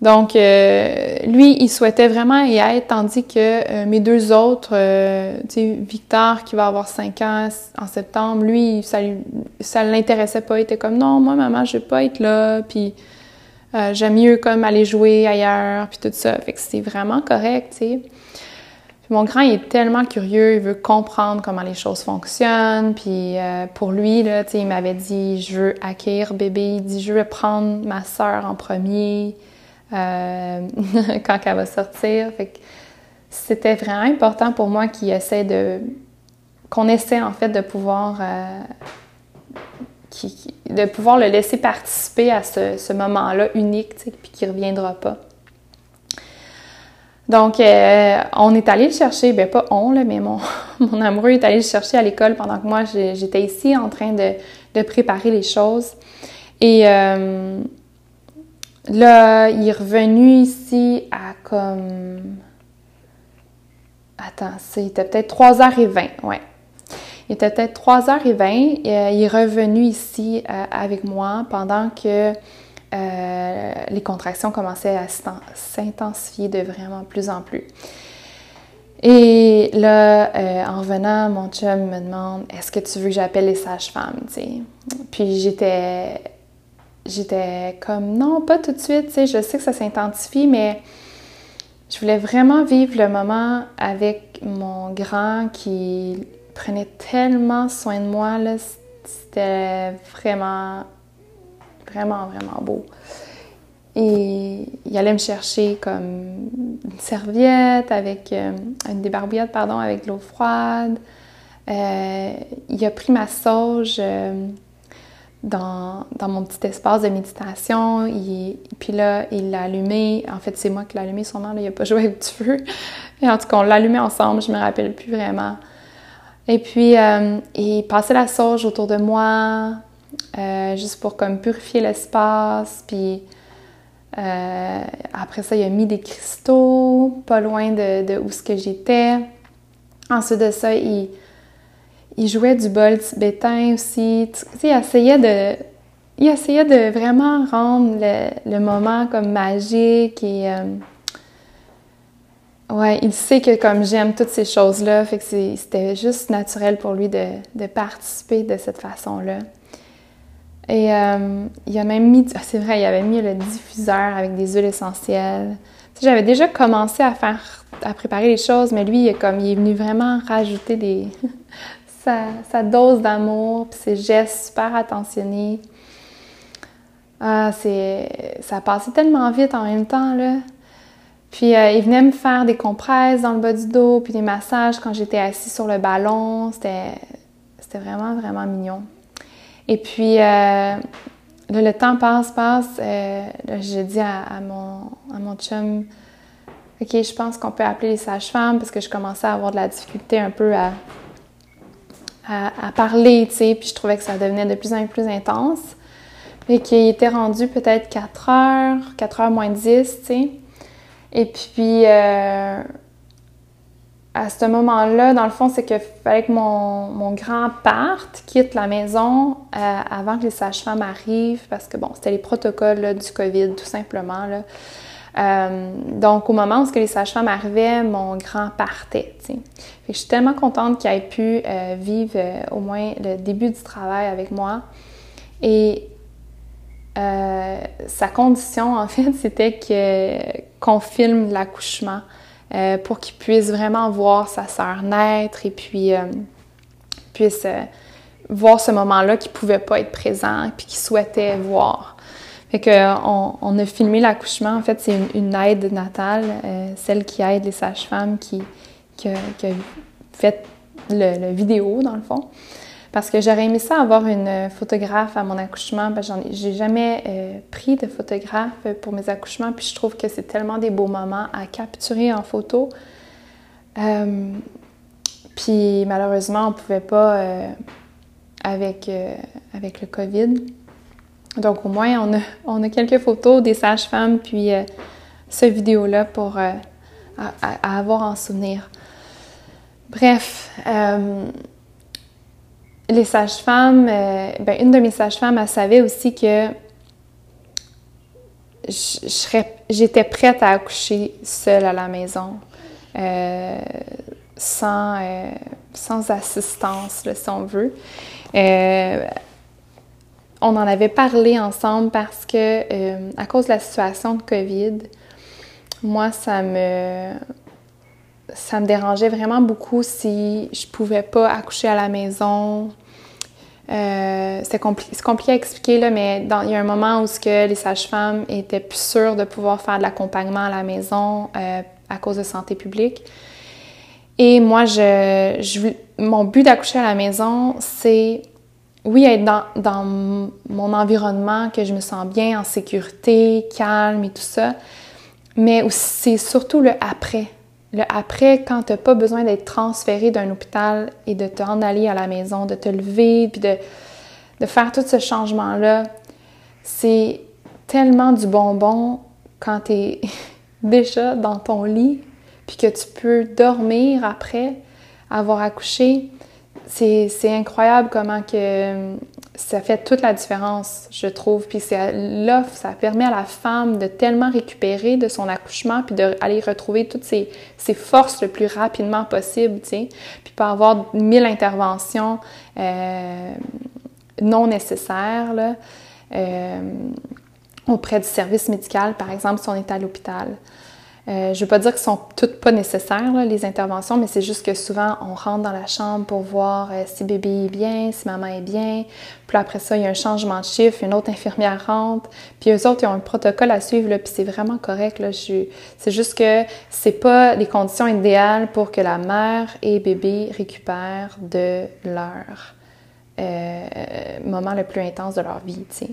Donc, lui, il souhaitait vraiment y être, tandis que mes deux autres, tu sais, Victor, qui va avoir 5 ans en septembre, lui, ça, ça l'intéressait pas. Il était comme, non, moi, maman, je vais pas être là, puis j'aime mieux comme aller jouer ailleurs, puis tout ça. Fait que c'est vraiment correct, tu sais mon grand, est tellement curieux, il veut comprendre comment les choses fonctionnent. Puis euh, pour lui, là, il m'avait dit, je veux acquérir bébé. Il dit, je veux prendre ma soeur en premier euh, quand elle va sortir. Fait c'était vraiment important pour moi qu'il essaie de, qu'on essaie en fait de pouvoir, euh, de pouvoir le laisser participer à ce, moment-là unique, puis qui ne reviendra pas. Donc, euh, on est allé le chercher, ben pas on, là, mais mon, mon amoureux est allé le chercher à l'école pendant que moi, j'étais ici en train de, préparer les choses. Et euh, là, il est revenu ici à comme... Attends, c'était peut-être 3h20, ouais. Il était peut-être 3h20. Euh, il est revenu ici euh, avec moi pendant que euh, les contractions commençaient à s'intensifier de vraiment plus en plus. Et là, en revenant, mon chum me demande Est-ce que tu veux que j'appelle les sages-femmes Puis j'étais. J'étais comme non, pas tout de suite, je sais que ça s'intensifie, mais je voulais vraiment vivre le moment avec mon grand qui prenait tellement soin de moi. C'était vraiment, vraiment, vraiment beau. Et il allait me chercher comme une serviette avec euh, une débarbouillette, pardon, avec de l'eau froide. Euh, il a pris ma sauge euh, dans, mon petit espace de méditation. Il, puis là, il l'a allumé. En fait, c'est moi qui l'ai allumé sûrement. Là, il n'a pas joué avec du feu. Et en tout cas, on l'a allumé ensemble. Je me rappelle plus vraiment. Et puis, euh, il passait la sauge autour de moi, euh, juste pour comme purifier l'espace. Puis euh, après ça, il a mis des cristaux pas loin de, où ce que j'étais. Ensuite de ça, il, il jouait du bol tibétain aussi. Il essayait de, il essayait de vraiment rendre le, le moment comme magique et Ouais, il sait que comme j'aime toutes ces choses-là, fait que c'était juste naturel pour lui de, participer de cette façon-là. Et euh, il a même mis, ah, c'est vrai, il avait mis le diffuseur avec des huiles essentielles. J'avais déjà commencé à faire, à préparer les choses, mais lui, il est comme, il est venu vraiment rajouter des, sa, dose d'amour, puis ses gestes super attentionnés. Ah, c'est, ça passé tellement vite en même temps, là. Puis euh, il venait me faire des compresses dans le bas du dos, puis des massages quand j'étais assise sur le ballon. C'était, vraiment, vraiment mignon. Et puis euh, le temps passe, passe. Euh, j'ai dit à, mon, à mon chum, OK, je pense qu'on peut appeler les sages-femmes parce que je commençais à avoir de la difficulté un peu à, à, parler, tu sais, puis je trouvais que ça devenait de plus en plus intense. Et qu'il était rendu peut-être 4 heures, 4 heures moins 10, tu sais. Et puis, euh, à ce moment-là, dans le fond, c'est qu'il fallait que mon, grand parte, quitte la maison euh, avant que les sages-femmes arrivent, parce que, bon, c'était les protocoles du COVID, tout simplement. Euh, donc, au moment où les sages-femmes arrivaient, mon grand partait. je suis tellement contente qu'il ait pu vivre au moins le début du travail avec moi. Et euh, sa condition, en fait, c'était qu'on filme l'accouchement euh, pour qu'il puisse vraiment voir sa sœur naître et puis euh, puisse voir ce moment-là qu'il pouvait pas être présent puis qu'il souhaitait voir. Fait que on, a filmé l'accouchement. En fait, c'est une, aide natale, celle qui aide les sages-femmes qui, qui, a fait le, vidéo, dans le fond. Parce que j'aurais aimé ça avoir une photographe à mon accouchement. Ben, j'ai jamais euh, pris de photographe pour mes accouchements, puis je trouve que c'est tellement des beaux moments à capturer en photo. Euh, puis malheureusement, on ne pouvait pas euh, avec, avec le COVID. Donc au moins, on a, on a quelques photos des sages-femmes, puis ce vidéo-là pour à, avoir en souvenir. Bref, les sages-femmes, euh, ben, une de mes sages-femmes, elle savait aussi que j'étais prête à accoucher seule à la maison, euh, sans, euh, sans assistance, si on veut. on en avait parlé ensemble parce que, à cause de la situation de COVID, moi, ça me, ça me dérangeait vraiment beaucoup si je pouvais pas accoucher à la maison. Euh, c'est compliqué à expliquer, là, mais il y a un moment où ce que les sages-femmes étaient plus sûres de pouvoir faire de l'accompagnement à la maison euh, à cause de santé publique. Et moi, je, mon but d'accoucher à la maison, c'est oui, être dans, dans, mon environnement, que je me sens bien, en sécurité, calme et tout ça, mais c'est surtout le après. Après, quand tu n'as pas besoin d'être transféré d'un hôpital et de t'en aller à la maison, de te lever, puis de, de faire tout ce changement-là, c'est tellement du bonbon quand tu es déjà dans ton lit, puis que tu peux dormir après avoir accouché. C'est incroyable comment que ça fait toute la différence, je trouve. Puis l'offre, ça permet à la femme de tellement récupérer de son accouchement, puis d'aller retrouver toutes ses, forces le plus rapidement possible, tu sais. Puis pas avoir mille interventions euh, non nécessaires, là, euh, auprès du service médical, par exemple, si on est à l'hôpital. Euh, je ne veux pas dire qu'elles sont toutes pas nécessaires, les interventions, mais c'est juste que souvent, on rentre dans la chambre pour voir euh, si bébé est bien, si maman est bien. Puis après ça, il y a un changement de chiffre, une autre infirmière rentre. Puis eux autres, ils ont un protocole à suivre, puis c'est vraiment correct. C'est juste que c'est pas les conditions idéales pour que la mère et bébé récupèrent de leur euh, moment le plus intense de leur vie, tu sais.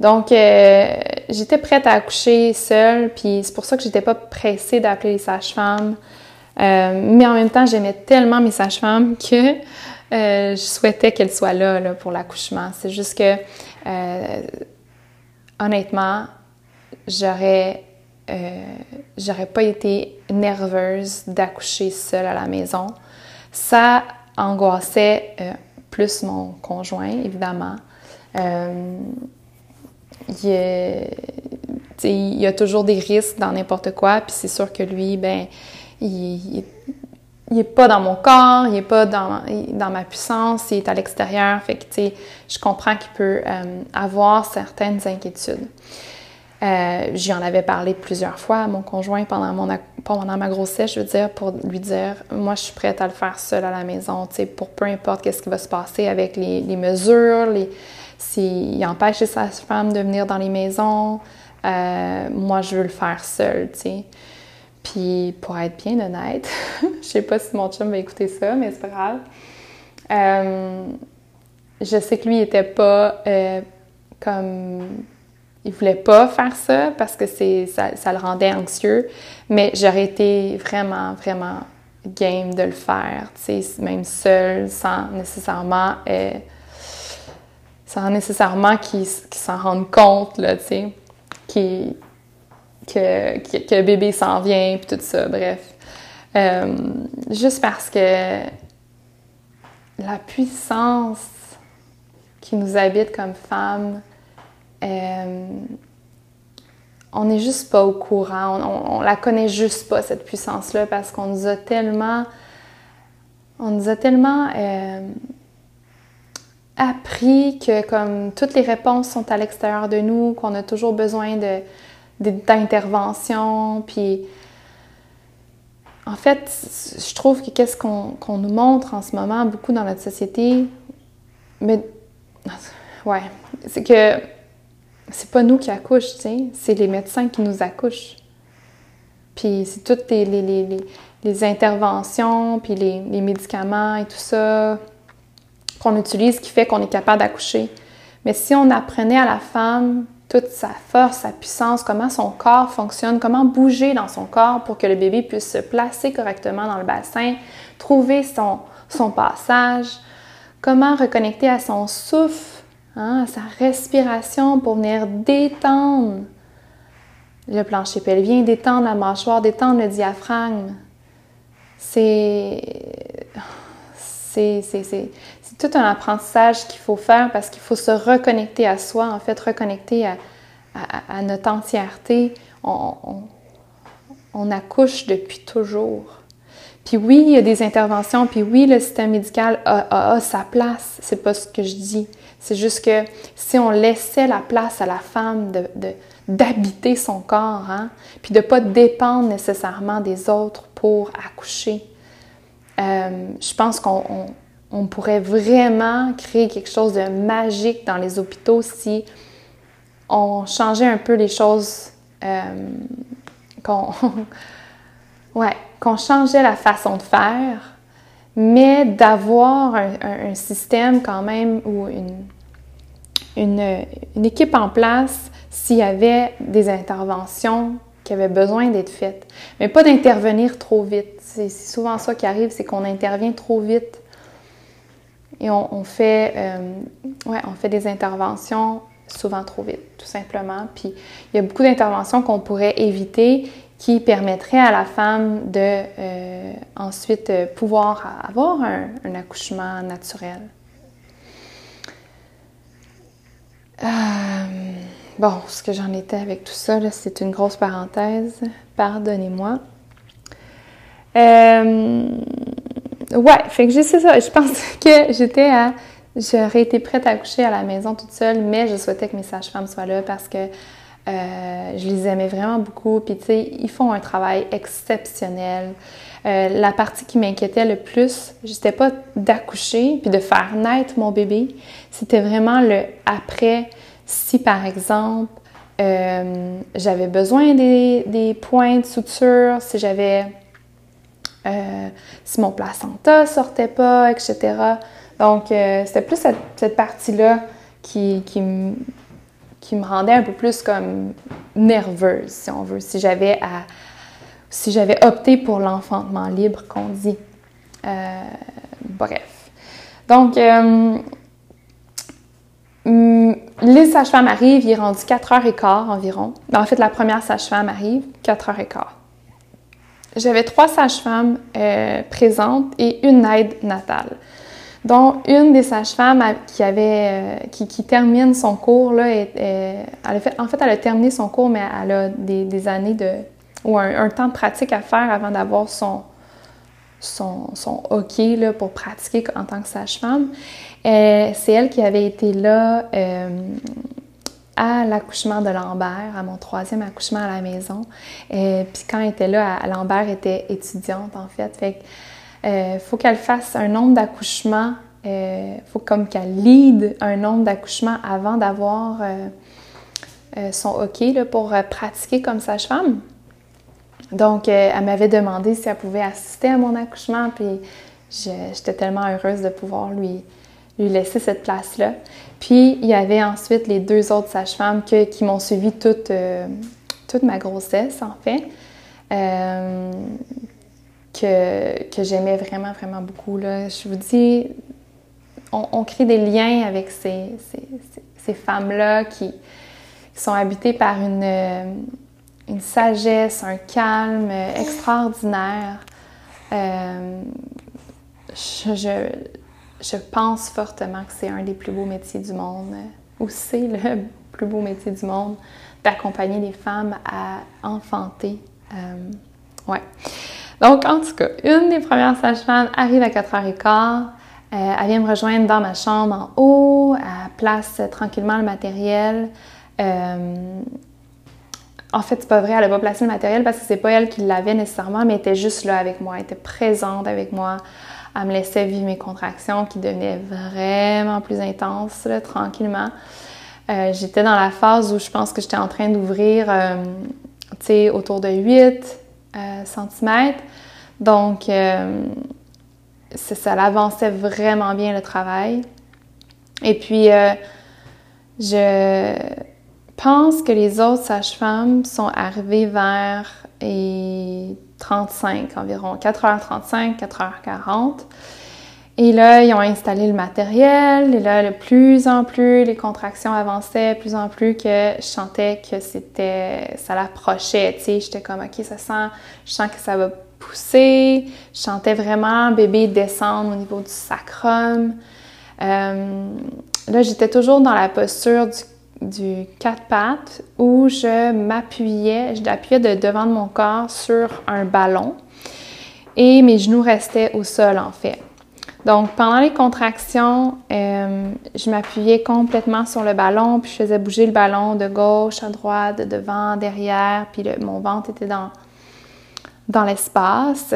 Donc, euh, j'étais prête à accoucher seule, puis c'est pour ça que j'étais pas pressée d'appeler les sages-femmes. Euh, mais en même temps, j'aimais tellement mes sages-femmes que euh, je souhaitais qu'elles soient là, pour l'accouchement. C'est juste que, honnêtement, j'aurais j'aurais pas été nerveuse d'accoucher seule à la maison. Ça angoissait plus mon conjoint, évidemment il y, a, toujours des risques dans n'importe quoi, puis c'est sûr que lui, ben, il, il, est pas dans mon corps, il est pas dans, dans ma puissance, il est à l'extérieur, fait que, tu sais, je comprends qu'il peut euh, avoir certaines inquiétudes. Euh, J'y en avais parlé plusieurs fois à mon conjoint pendant, mon, pendant ma grossesse, je veux dire, pour lui dire, moi, je suis prête à le faire seule à la maison, pour peu importe qu'est-ce qui va se passer avec les, les mesures, les, s'il empêche sa femme de venir dans les maisons, euh, moi, je veux le faire seul, tu sais. Puis, pour être bien honnête, je sais pas si mon chum va écouter ça, mais c'est pas grave. Euh, je sais que lui, il était pas euh, comme. Il voulait pas faire ça parce que ça, ça, le rendait anxieux, mais j'aurais été vraiment, vraiment game de le faire, tu sais, même seul, sans nécessairement sans nécessairement qu'ils s'en rendent compte, là, tu sais, que, que, le bébé s'en vient, puis tout ça, bref. Euh, juste parce que la puissance qui nous habite comme femmes, euh, on n'est juste pas au courant, on, on, la connaît juste pas, cette puissance-là, parce qu'on nous a tellement, on nous a tellement euh, appris que comme toutes les réponses sont à l'extérieur de nous, qu'on a toujours besoin de, d'intervention, puis en fait, je trouve que qu'est-ce qu'on, nous montre en ce moment beaucoup dans notre société, mais ouais, c'est que c'est pas nous qui accouchent, tu sais, c'est les médecins qui nous accouchent. Puis c'est toutes les, les, les, interventions, puis les, médicaments et tout ça, qu'on utilise qui fait qu'on est capable d'accoucher. Mais si on apprenait à la femme toute sa force, sa puissance, comment son corps fonctionne, comment bouger dans son corps pour que le bébé puisse se placer correctement dans le bassin, trouver son, son passage, comment reconnecter à son souffle, hein, à sa respiration pour venir détendre le plancher pelvien, détendre la mâchoire, détendre le diaphragme. C'est c'est tout un apprentissage qu'il faut faire parce qu'il faut se reconnecter à soi, en fait, reconnecter à, notre entièreté. On, accouche depuis toujours. Puis oui, il y a des interventions, puis oui, le système médical a, sa place. C'est pas ce que je dis. C'est juste que si on laissait la place à la femme de, d'habiter son corps, hein, puis de ne pas dépendre nécessairement des autres pour accoucher, euh, je pense qu'on pourrait vraiment créer quelque chose de magique dans les hôpitaux si on changeait un peu les choses, euh, qu'on ouais, changeait la façon de faire, mais d'avoir un, système quand même ou une, une, une équipe en place s'il y avait des interventions qui avaient besoin d'être faites. Mais pas d'intervenir trop vite. C'est souvent ça qui arrive, c'est qu'on intervient trop vite et on, fait, euh, ouais, on fait des interventions souvent trop vite, tout simplement. Puis il y a beaucoup d'interventions qu'on pourrait éviter qui permettraient à la femme de euh, ensuite euh, pouvoir avoir un, accouchement naturel. bon, ce que j'en étais avec tout ça, c'est une grosse parenthèse. Pardonnez-moi. Ouais, fait que j'ai ça. Je pense que j'étais à. J'aurais été prête à accoucher à la maison toute seule, mais je souhaitais que mes sages-femmes soient là parce que euh, je les aimais vraiment beaucoup. Puis, tu sais, ils font un travail exceptionnel. Euh, la partie qui m'inquiétait le plus, c'était pas d'accoucher puis de faire naître mon bébé, c'était vraiment le après. Si, par exemple, euh, j'avais besoin des, des points de suture, si j'avais euh, si mon placenta sortait pas, etc. Donc, euh, c'était plus cette, partie-là qui, qui, me rendait un peu plus comme nerveuse, si on veut, si j'avais à si j'avais opté pour l'enfantement libre qu'on dit. Euh, bref. Donc, les sages-femmes arrivent, il est rendu 4h15 environ. En fait, la première sage-femme arrive, 4h15. J'avais trois sages-femmes euh, présentes et une aide natale. dont une des sages-femmes qui avait euh, qui, termine son cours là, elle fait, en fait, elle a terminé son cours, mais elle a des, années de ou un, temps de pratique à faire avant d'avoir son son, hockey là, pour pratiquer en tant que sage-femme. Euh, c'est elle qui avait été là à l'accouchement de Lambert, à mon troisième accouchement à la maison. Euh, puis quand elle était là, Lambert était étudiante en fait. Fait euh, faut qu'elle fasse un nombre d'accouchements, euh, faut comme qu'elle lead un nombre d'accouchements avant d'avoir son hockey là, pour pratiquer comme sage-femme. Donc, elle m'avait demandé si elle pouvait assister à mon accouchement, puis j'étais tellement heureuse de pouvoir lui, lui laisser cette place-là. Puis il y avait ensuite les deux autres sages-femmes qui m'ont suivi toute, euh, toute ma grossesse, en fait, euh, que, que j'aimais vraiment, vraiment beaucoup. Là. Je vous dis, on, crée des liens avec ces, ces, ces femmes-là qui, sont habitées par une, euh, une sagesse, un calme extraordinaire. je pense fortement que c'est un des plus beaux métiers du monde, ou c'est le plus beau métier du monde, d'accompagner les femmes à enfanter. Euh, ouais. Donc, en tout cas, une des premières sages-femmes arrive à 4h15. Euh, elle vient me rejoindre dans ma chambre en haut, elle place tranquillement le matériel. Euh, en fait, c'est pas vrai, elle n'a pas placé le matériel parce que c'est pas elle qui l'avait nécessairement, mais elle était juste là avec moi, elle était présente avec moi. Elle me laissait vivre mes contractions qui devenaient vraiment plus intenses, tranquillement. Euh, j'étais dans la phase où je pense que j'étais en train d'ouvrir, euh, autour de 8 euh, cm. Donc, ça avançait vraiment bien le travail. Et puis, je pense que les autres sages-femmes sont arrivées vers et 35 environ, 4h35, 4h40. Et là, ils ont installé le matériel, et là, de plus en plus, les contractions avançaient, plus en plus que je sentais que c'était, ça l'approchait, tu sais, j'étais comme, ok, ça sent, je sens que ça va pousser, je sentais vraiment bébé descendre au niveau du sacrum. Euh, là, j'étais toujours dans la posture du du quatre pattes où je m'appuyais, je l'appuyais de devant de mon corps sur un ballon et mes genoux restaient au sol en fait. Donc pendant les contractions, euh, je m'appuyais complètement sur le ballon puis je faisais bouger le ballon de gauche à droite, de devant, derrière, puis mon ventre était dans, dans l'espace.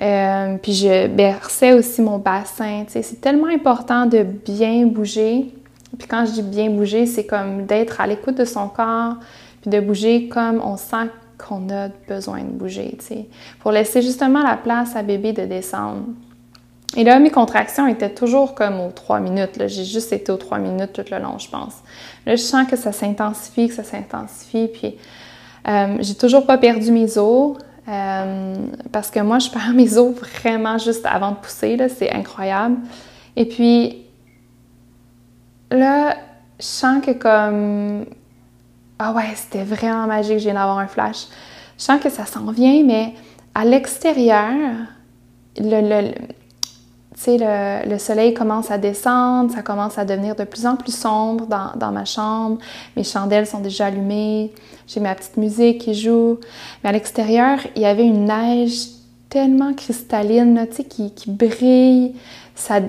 Euh, puis je berçais aussi mon bassin. C'est tellement important de bien bouger puis quand je dis bien bouger, c'est comme d'être à l'écoute de son corps, puis de bouger comme on sent qu'on a besoin de bouger, tu sais, pour laisser justement la place à bébé de descendre. Et là, mes contractions étaient toujours comme aux trois minutes. J'ai juste été aux trois minutes tout le long, je pense. Là, je sens que ça s'intensifie, que ça s'intensifie. Puis, euh, j'ai toujours pas perdu mes os. Euh, parce que moi, je perds mes os vraiment juste avant de pousser. C'est incroyable. Et puis, là, je sens que comme... Ah ouais, c'était vraiment magique, je viens d'avoir un flash. Je sens que ça s'en vient, mais à l'extérieur, le, le, le, le, soleil commence à descendre, ça commence à devenir de plus en plus sombre dans, dans ma chambre. Mes chandelles sont déjà allumées, j'ai ma petite musique qui joue. Mais à l'extérieur, il y avait une neige tellement cristalline, sais, qui, qui brille. Ça,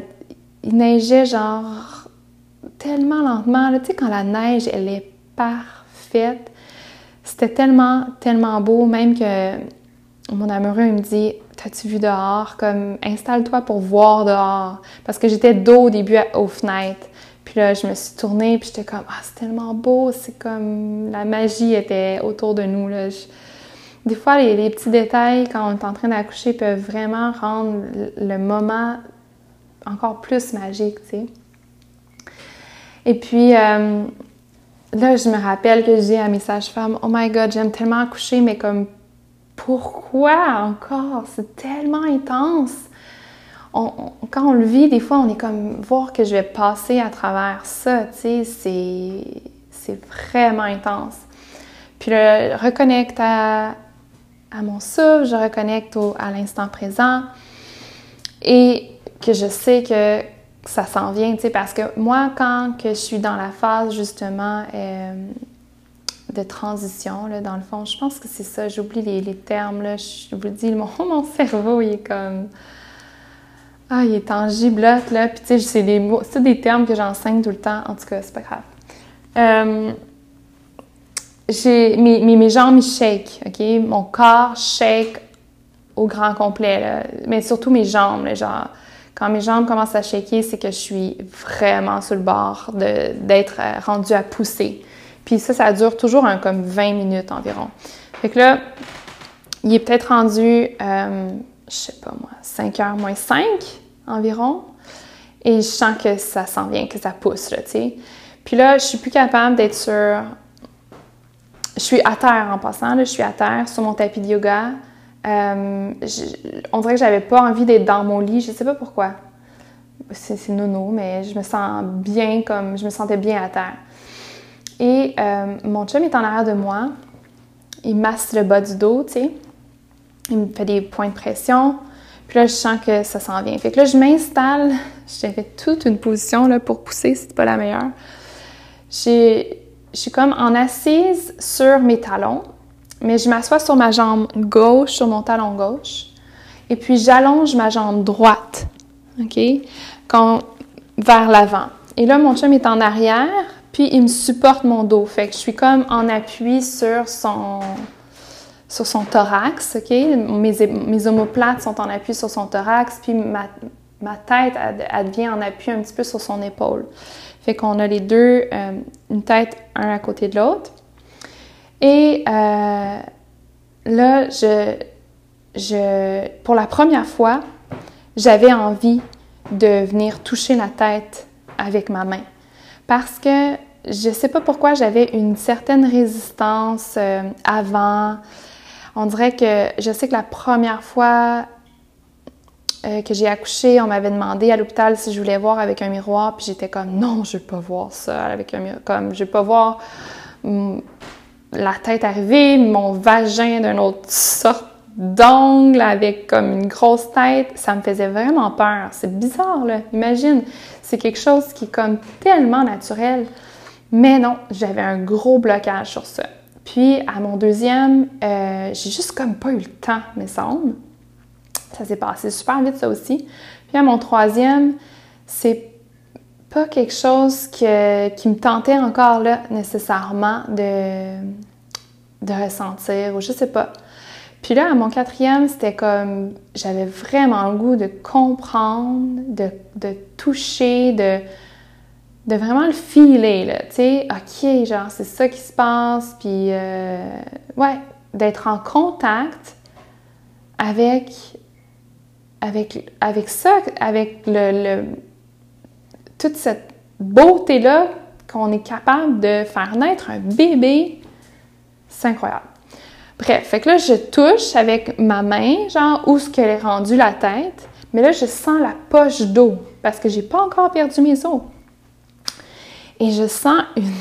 il neigeait genre tellement lentement. Tu sais, quand la neige, elle est parfaite. C'était tellement, tellement beau, même que mon amoureux il me dit T'as-tu vu dehors? Comme, installe-toi pour voir dehors. Parce que j'étais dos au début aux fenêtres. Puis là, je me suis tournée, puis j'étais comme, ah, c'est tellement beau, c'est comme la magie était autour de nous. Là. Des fois, les, petits détails, quand on est en train d'accoucher, peuvent vraiment rendre le moment encore plus magique, tu sais. Et puis, euh, là, je me rappelle que je dis à mes sages-femmes, oh my god, j'aime tellement accoucher, mais comme pourquoi encore? C'est tellement intense. quand on le vit, des fois, on est comme voir que je vais passer à travers ça, tu sais, c'est vraiment intense. Puis le reconnecte à, mon souffle, je reconnecte à l'instant présent et que je sais que ça s'en vient, tu sais, parce que moi, quand que je suis dans la phase justement euh, de transition, là, dans le fond. Je pense que c'est ça. J'oublie les, termes. Là. Je vous dis, mon, mon cerveau, il est comme. Ah, il est tangible, là. Puis, tu sais, c'est des mots. C'est des termes que j'enseigne tout le temps. En tout cas, c'est pas grave. Euh, j'ai, mes, mes, jambes, ils shake, OK? Mon corps shake au grand complet, là. Mais surtout mes jambes, là, genre. Quand mes jambes commencent à shaker, c'est que je suis vraiment sur le bord d'être euh, rendue à pousser. Puis ça, ça dure toujours comme 20 minutes environ. Fait que là, il est peut-être rendu, euh, je sais pas moi, 5 heures moins 5 environ. Et je sens que ça s'en vient, que ça pousse, là, tu sais. Puis là, je suis plus capable d'être sur... Je suis à terre en passant, là, je suis à terre sur mon tapis de yoga. Euh, on dirait que j'avais pas envie d'être dans mon lit, je sais pas pourquoi. C'est nono, mais je me sens bien comme... Je me sentais bien à terre. Et euh, mon chum est en arrière de moi. Il masse le bas du dos, tu sais. Il me fait des points de pression. Puis là, je sens que ça s'en vient. Fait que là, je m'installe. J'ai fait toute une position là, pour pousser, c'est pas la meilleure. Je suis comme en assise sur mes talons, mais je m'assois sur ma jambe gauche, sur mon talon gauche. Et puis, j'allonge ma jambe droite, OK? Vers l'avant. Et là, mon chum est en arrière, puis il me supporte mon dos. Fait que je suis comme en appui sur son, sur son thorax, OK? Mes, mes omoplates sont en appui sur son thorax, puis ma, ma tête, elle, devient en appui un petit peu sur son épaule. Fait qu'on a les deux, euh, une tête un à côté de l'autre. Et euh, là, je, je, pour la première fois, j'avais envie de venir toucher la tête avec ma main. Parce que je sais pas pourquoi j'avais une certaine résistance euh, avant. On dirait que je sais que la première fois euh, que j'ai accouché, on m'avait demandé à l'hôpital si je voulais voir avec un miroir, puis j'étais comme non, je veux pas voir ça avec un miroir, comme je veux pas voir mm, la tête arriver, mon vagin d'une autre sorte d'ongle avec comme une grosse tête, ça me faisait vraiment peur. C'est bizarre là, imagine, c'est quelque chose qui est comme tellement naturel. Mais non, j'avais un gros blocage sur ça. Puis à mon deuxième, euh, j'ai juste comme pas eu le temps, me semble. Ça s'est passé super vite, ça aussi. Puis à mon troisième, c'est pas quelque chose qui me tentait encore là nécessairement de, de ressentir ou je sais pas. Puis là, à mon quatrième, c'était comme j'avais vraiment le goût de comprendre, de, de toucher, de, de vraiment le filer, là, tu sais, OK, genre, c'est ça qui se passe, puis, euh, ouais, d'être en contact avec avec, avec ça, avec le, toute cette beauté-là qu'on est capable de faire naître un bébé, c'est incroyable. Bref, fait que là, je touche avec ma main, genre, où ce qu'elle est rendue la tête, mais là, je sens la poche d'eau parce que j'ai pas encore perdu mes os. Et je sens une,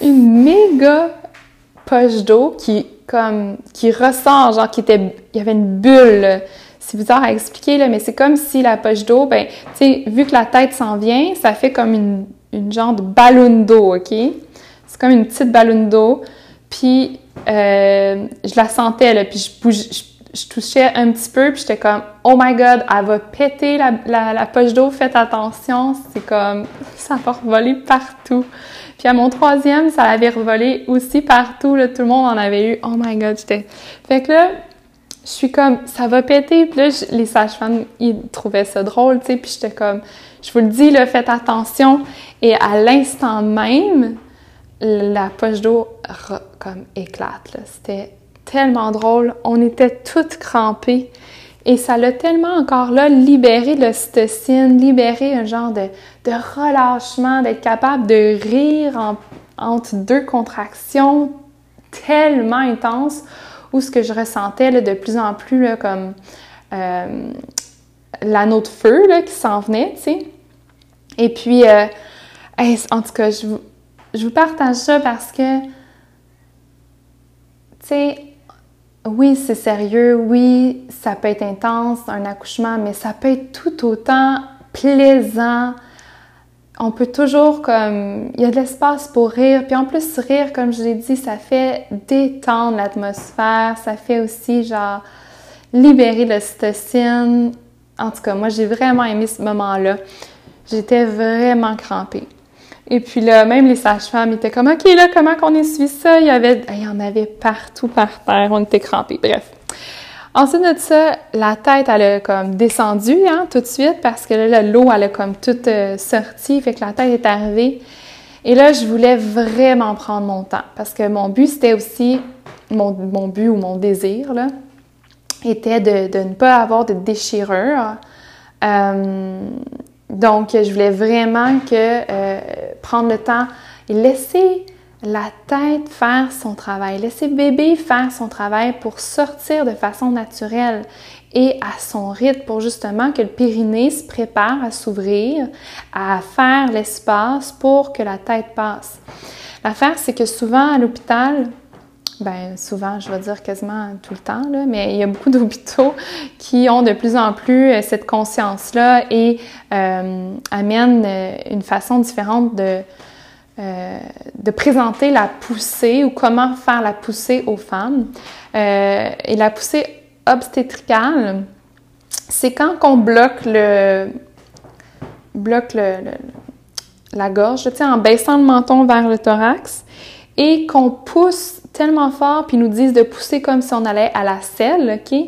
une méga poche d'eau qui, comme, qui ressort, genre, qui était, il y avait une bulle. C'est bizarre à expliquer, là, mais c'est comme si la poche d'eau, ben, tu sais, vu que la tête s'en vient, ça fait comme une, une genre de ballon d'eau, OK? C'est comme une petite ballon d'eau. Puis, euh, je la sentais, là, puis je, bouge, je, touchais un petit peu, puis j'étais comme, oh my god, elle va péter la, la, poche d'eau, faites attention, c'est comme, ça va revoler partout. Puis à mon troisième, ça avait revolé aussi partout, là, tout le monde en avait eu, oh my god, j'étais... Fait que là, je suis comme, ça va péter, puis là, les sages-femmes, ils trouvaient ça drôle, tu sais, puis j'étais comme, je vous le dis, là, faites attention, et à l'instant même, la poche d'eau comme éclate. C'était tellement drôle. On était toutes crampées. Et ça l'a tellement encore là libéré l'ocytocine, libéré un genre de, de relâchement, d'être capable de rire entre deux contractions tellement intenses où ce que je ressentais de plus en plus comme euh, l'anneau de feu là, qui s'en venait, tu sais. Et puis, euh, en tout cas, je je vous partage ça parce que, tu sais, oui, c'est sérieux, oui, ça peut être intense, un accouchement, mais ça peut être tout autant plaisant. On peut toujours comme il y a de l'espace pour rire, puis en plus rire comme je l'ai dit, ça fait détendre l'atmosphère, ça fait aussi genre libérer l'ocytocine. En tout cas, moi j'ai vraiment aimé ce moment-là. J'étais vraiment crampée. Et puis là, même les sages-femmes étaient comme, OK, là, comment qu'on essuie ça? Il y avait, il y en avait partout par terre, on était crampés. Bref. Ensuite de ça, la tête, elle a comme descendu, hein, tout de suite, parce que là, l'eau, elle a comme toute euh, sorti, fait que la tête est arrivée. Et là, je voulais vraiment prendre mon temps, parce que mon but, c'était aussi, mon, but ou mon désir, là, était de, de ne pas avoir de déchirure. Euh, donc, je voulais vraiment que euh, prendre le temps et laisser la tête faire son travail, laisser bébé faire son travail pour sortir de façon naturelle et à son rythme pour justement que le périnée se prépare à s'ouvrir, à faire l'espace pour que la tête passe. L'affaire, c'est que souvent à l'hôpital, ben souvent, je vais dire quasiment tout le temps, mais il y a beaucoup d'hôpitaux qui ont de plus en plus euh, cette conscience-là et euh, amènent euh, une façon différente de, de présenter la poussée ou comment faire la poussée aux femmes. et la poussée obstétricale, c'est quand on bloque le bloque le, la gorge, en baissant le menton vers le thorax et qu'on pousse tellement fort, puis nous disent de pousser comme si on allait à la selle, OK?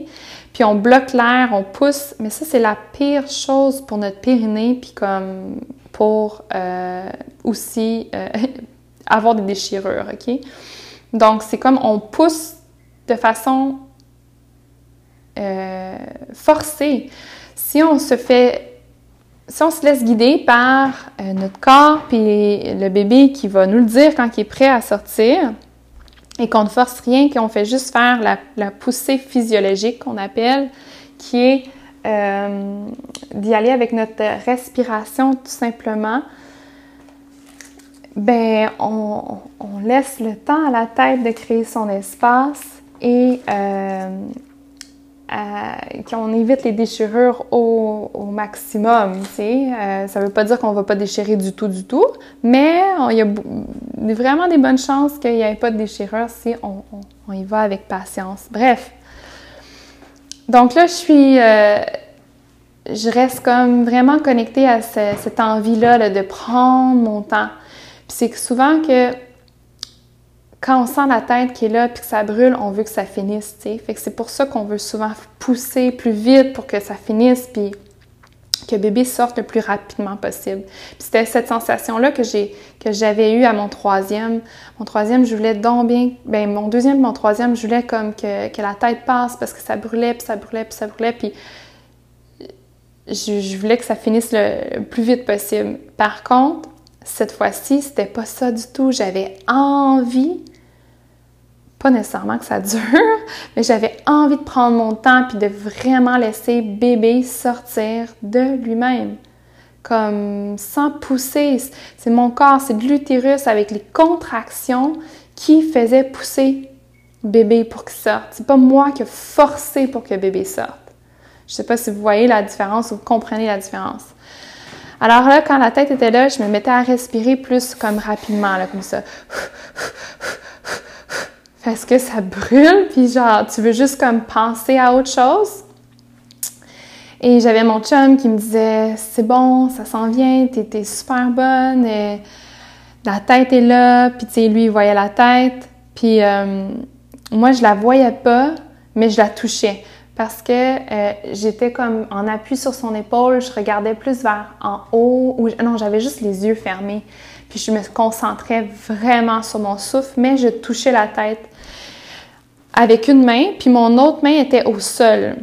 Puis on bloque l'air, on pousse, mais ça, c'est la pire chose pour notre périnée, puis comme pour euh, aussi euh, avoir des déchirures, OK? Donc, c'est comme on pousse de façon euh, forcée. Si on se fait si on se laisse guider par notre corps puis le bébé qui va nous le dire quand il est prêt à sortir, et qu'on ne force rien, qu'on fait juste faire la, poussée physiologique qu'on appelle, qui est euh, d'y aller avec notre respiration tout simplement, ben on, laisse le temps à la tête de créer son espace et euh, qu'on évite les déchirures au, maximum. Euh, ça ne veut pas dire qu'on ne va pas déchirer du tout, du tout, mais il y a vraiment des bonnes chances qu'il n'y ait pas de déchirure si on, y va avec patience. Bref. Donc là, je suis. Euh, je reste comme vraiment connectée à cette envie-là de prendre mon temps. Puis c'est souvent que quand on sent la tête qui est là puis que ça brûle, on veut que ça finisse. Fait que c'est pour ça qu'on veut souvent pousser plus vite pour que ça finisse puis que bébé sorte le plus rapidement possible. C'était cette sensation-là que j'ai que j'avais eue à mon troisième. Mon troisième, je voulais donc bien... Ben, mon deuxième mon troisième, je voulais comme que, que la tête passe parce que ça brûlait, puis ça brûlait, puis ça brûlait. Puis je, voulais que ça finisse le, plus vite possible. Par contre, cette fois-ci, c'était pas ça du tout. J'avais envie, pas nécessairement que ça dure, mais j'avais envie de prendre mon temps puis de vraiment laisser bébé sortir de lui-même. Comme sans pousser. C'est mon corps, c'est de l'utérus avec les contractions qui faisaient pousser bébé pour qu'il sorte. C'est pas moi qui ai forcé pour que bébé sorte. Je sais pas si vous voyez la différence ou vous comprenez la différence. Alors là, quand la tête était là, je me mettais à respirer plus comme rapidement, là, comme ça. Parce que ça brûle, puis genre, tu veux juste comme penser à autre chose. Et j'avais mon chum qui me disait C'est bon, ça s'en vient, t'es super bonne, et la tête est là, puis tu sais, lui, il voyait la tête. Puis euh, moi, je la voyais pas, mais je la touchais parce que euh, j'étais comme en appui sur son épaule, je regardais plus vers en haut, ou non, j'avais juste les yeux fermés, puis je me concentrais vraiment sur mon souffle, mais je touchais la tête avec une main, puis mon autre main était au sol.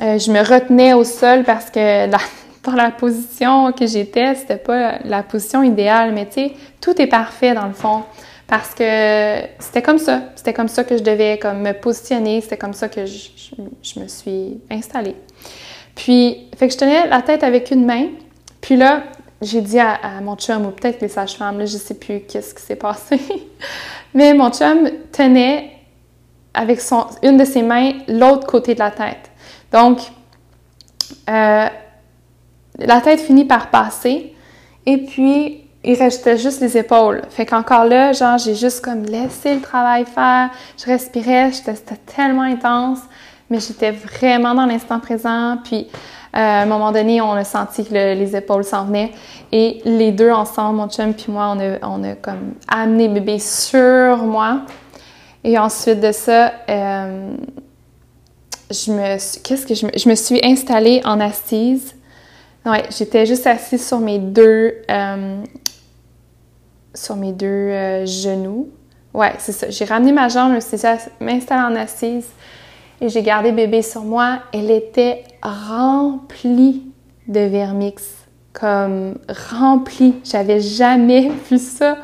Euh, je me retenais au sol parce que dans la position que j'étais, c'était pas la position idéale, mais tu sais, tout est parfait dans le fond parce que c'était comme ça. C'était comme ça que je devais comme, me positionner. C'était comme ça que je, me suis installée. Puis, fait que je tenais la tête avec une main. Puis là, j'ai dit à, mon chum, ou peut-être les sages-femmes, là, je sais plus qu'est-ce qui s'est passé. Mais mon chum tenait avec son, une de ses mains l'autre côté de la tête. Donc, euh, la tête finit par passer. Et puis, il restait juste les épaules. Fait qu'encore là, genre, j'ai juste comme laissé le travail faire. Je respirais, c'était tellement intense, mais j'étais vraiment dans l'instant présent. Puis, euh, à un moment donné, on a senti que les épaules s'en venaient. Et les deux ensemble, mon chum puis moi, on a, on a comme amené bébé sur moi. Et ensuite de ça, euh, je me que je je me suis installée en assise. Ouais, j'étais juste assise sur mes deux euh, sur mes deux euh, genoux. Ouais, c'est ça. J'ai ramené ma jambe, je me suis m'installer en assise et j'ai gardé bébé sur moi. Elle était remplie de vermix, comme remplie. J'avais jamais vu ça.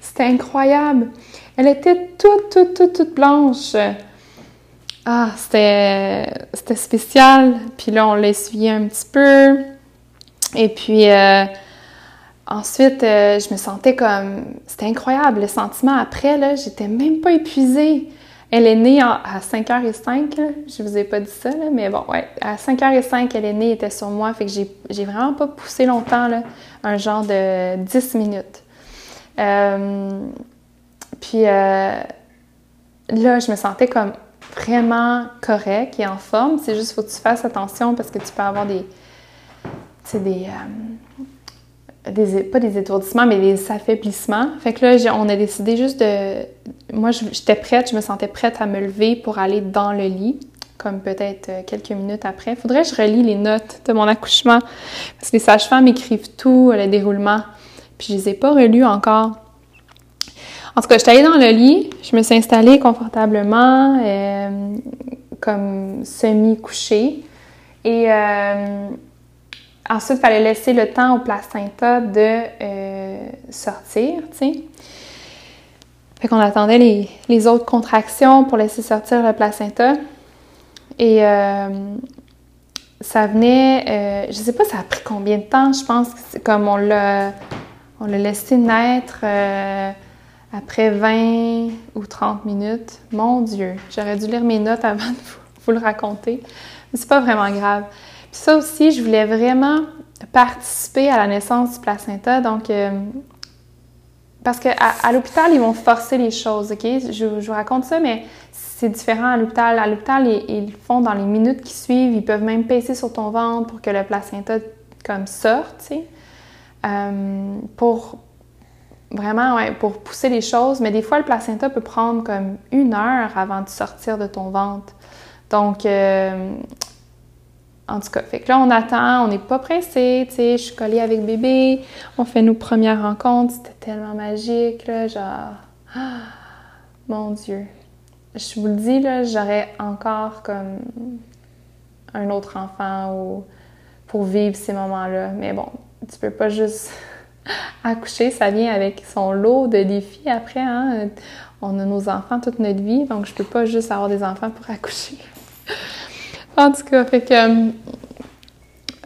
C'était incroyable. Elle était toute, toute, toute, toute blanche. Ah, c'était, spécial. Puis là, on l'a essuyé un petit peu. Et puis, euh, Ensuite, euh, je me sentais comme... C'était incroyable, le sentiment après, là, j'étais même pas épuisée. Elle est née à 5h05, là. je vous ai pas dit ça, là, mais bon, ouais, à 5h05, elle est née, était sur moi, fait que j'ai vraiment pas poussé longtemps, là, un genre de 10 minutes. Euh, puis euh, là, je me sentais comme vraiment correcte et en forme. C'est juste, faut que tu fasses attention parce que tu peux avoir des, des, pas des étourdissements, mais des affaiblissements. Fait que là, on a décidé juste de... Moi, j'étais prête, je me sentais prête à me lever pour aller dans le lit, comme peut-être euh, quelques minutes après. Faudrait que je relis les notes de mon accouchement, parce que les sages-femmes écrivent tout, le déroulement, puis je les ai pas relus encore. En tout cas, j'étais allée dans le lit, je me suis installée confortablement, euh, comme semi-couchée, et... Euh, Ensuite, il fallait laisser le temps au placenta de euh, sortir, tu sais. Fait qu'on attendait les, autres contractions pour laisser sortir le placenta. Et ça venait, je sais pas, ça a pris combien de temps? Je pense que comme on l'a, on l'a laissé naître après 20 ou 30 minutes. Mon Dieu, j'aurais dû lire mes notes avant de vous, le raconter. Mais c'est pas vraiment grave. Puis ça aussi, je voulais vraiment participer à la naissance du placenta. Donc, euh, parce qu'à à, l'hôpital, ils vont forcer les choses, OK? Je, vous raconte ça, mais c'est différent à l'hôpital. À l'hôpital, ils, le font dans les minutes qui suivent. Ils peuvent même passer sur ton ventre pour que le placenta comme sorte, tu sais. Euh, pour vraiment, ouais, pour pousser les choses. Mais des fois, le placenta peut prendre comme une heure avant de sortir de ton ventre. Donc, euh, en tout cas, fait que là, on attend, on n'est pas pressé, tu sais, je suis collée avec bébé, on fait nos premières rencontres, c'était tellement magique, là, genre, ah, mon Dieu. Je vous le dis, là, j'aurais encore comme un autre enfant ou pour vivre ces moments-là. Mais bon, tu peux pas juste accoucher, ça vient avec son lot de défis après. Hein? On a nos enfants toute notre vie, donc je peux pas juste avoir des enfants pour accoucher. en tout cas, fait que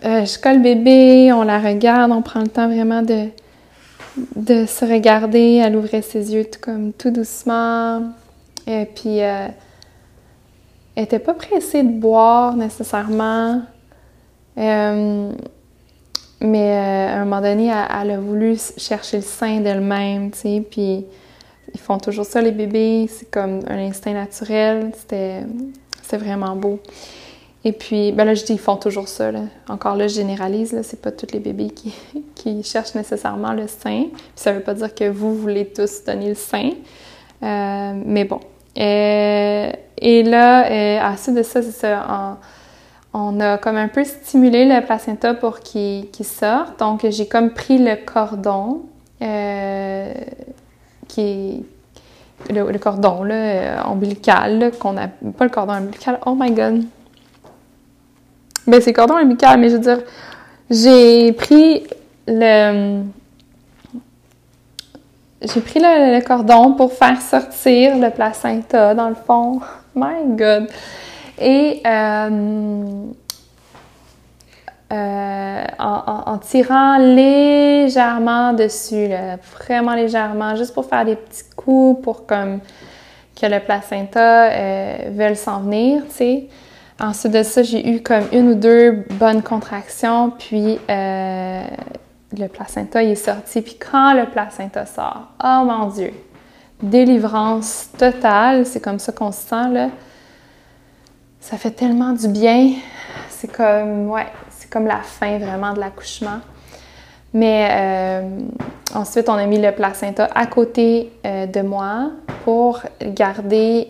euh, je colle bébé, on la regarde, on prend le temps vraiment de, de se regarder. Elle ouvrait ses yeux tout comme tout doucement. Et puis, euh, elle n'était pas pressée de boire nécessairement. Euh, mais à un moment donné, elle, a voulu chercher le sein d'elle-même, tu sais. Puis, ils font toujours ça, les bébés. C'est comme un instinct naturel. C'était vraiment beau. Et puis, ben là, je dis, ils font toujours ça. Encore là, je généralise. Là, c'est pas tous les bébés qui, cherchent nécessairement le sein. Puis ça veut pas dire que vous voulez tous donner le sein. Euh, mais bon. Euh, et là, euh, à suite de ça, c'est ça. On, a comme un peu stimulé le placenta pour qu'il sorte. Donc, j'ai comme pris le cordon qui est le, cordon là, ombilical, qu'on a pas le cordon ombilical, oh my god, ben, c'est cordon ombilical, mais je veux dire, j'ai pris le. J'ai pris le, cordon pour faire sortir le placenta, dans le fond. My God! Et euh, euh, en, tirant légèrement dessus, vraiment légèrement, juste pour faire des petits coups pour comme que le placenta euh, veuille s'en venir, tu sais. Ensuite de ça, j'ai eu comme une ou deux bonnes contractions, puis le placenta est sorti. Puis quand le placenta sort, oh mon Dieu, délivrance totale, c'est comme ça qu'on se sent là. Ça fait tellement du bien. C'est comme, ouais, c'est comme la fin vraiment de l'accouchement. Mais euh, ensuite, on a mis le placenta à côté euh, de moi pour garder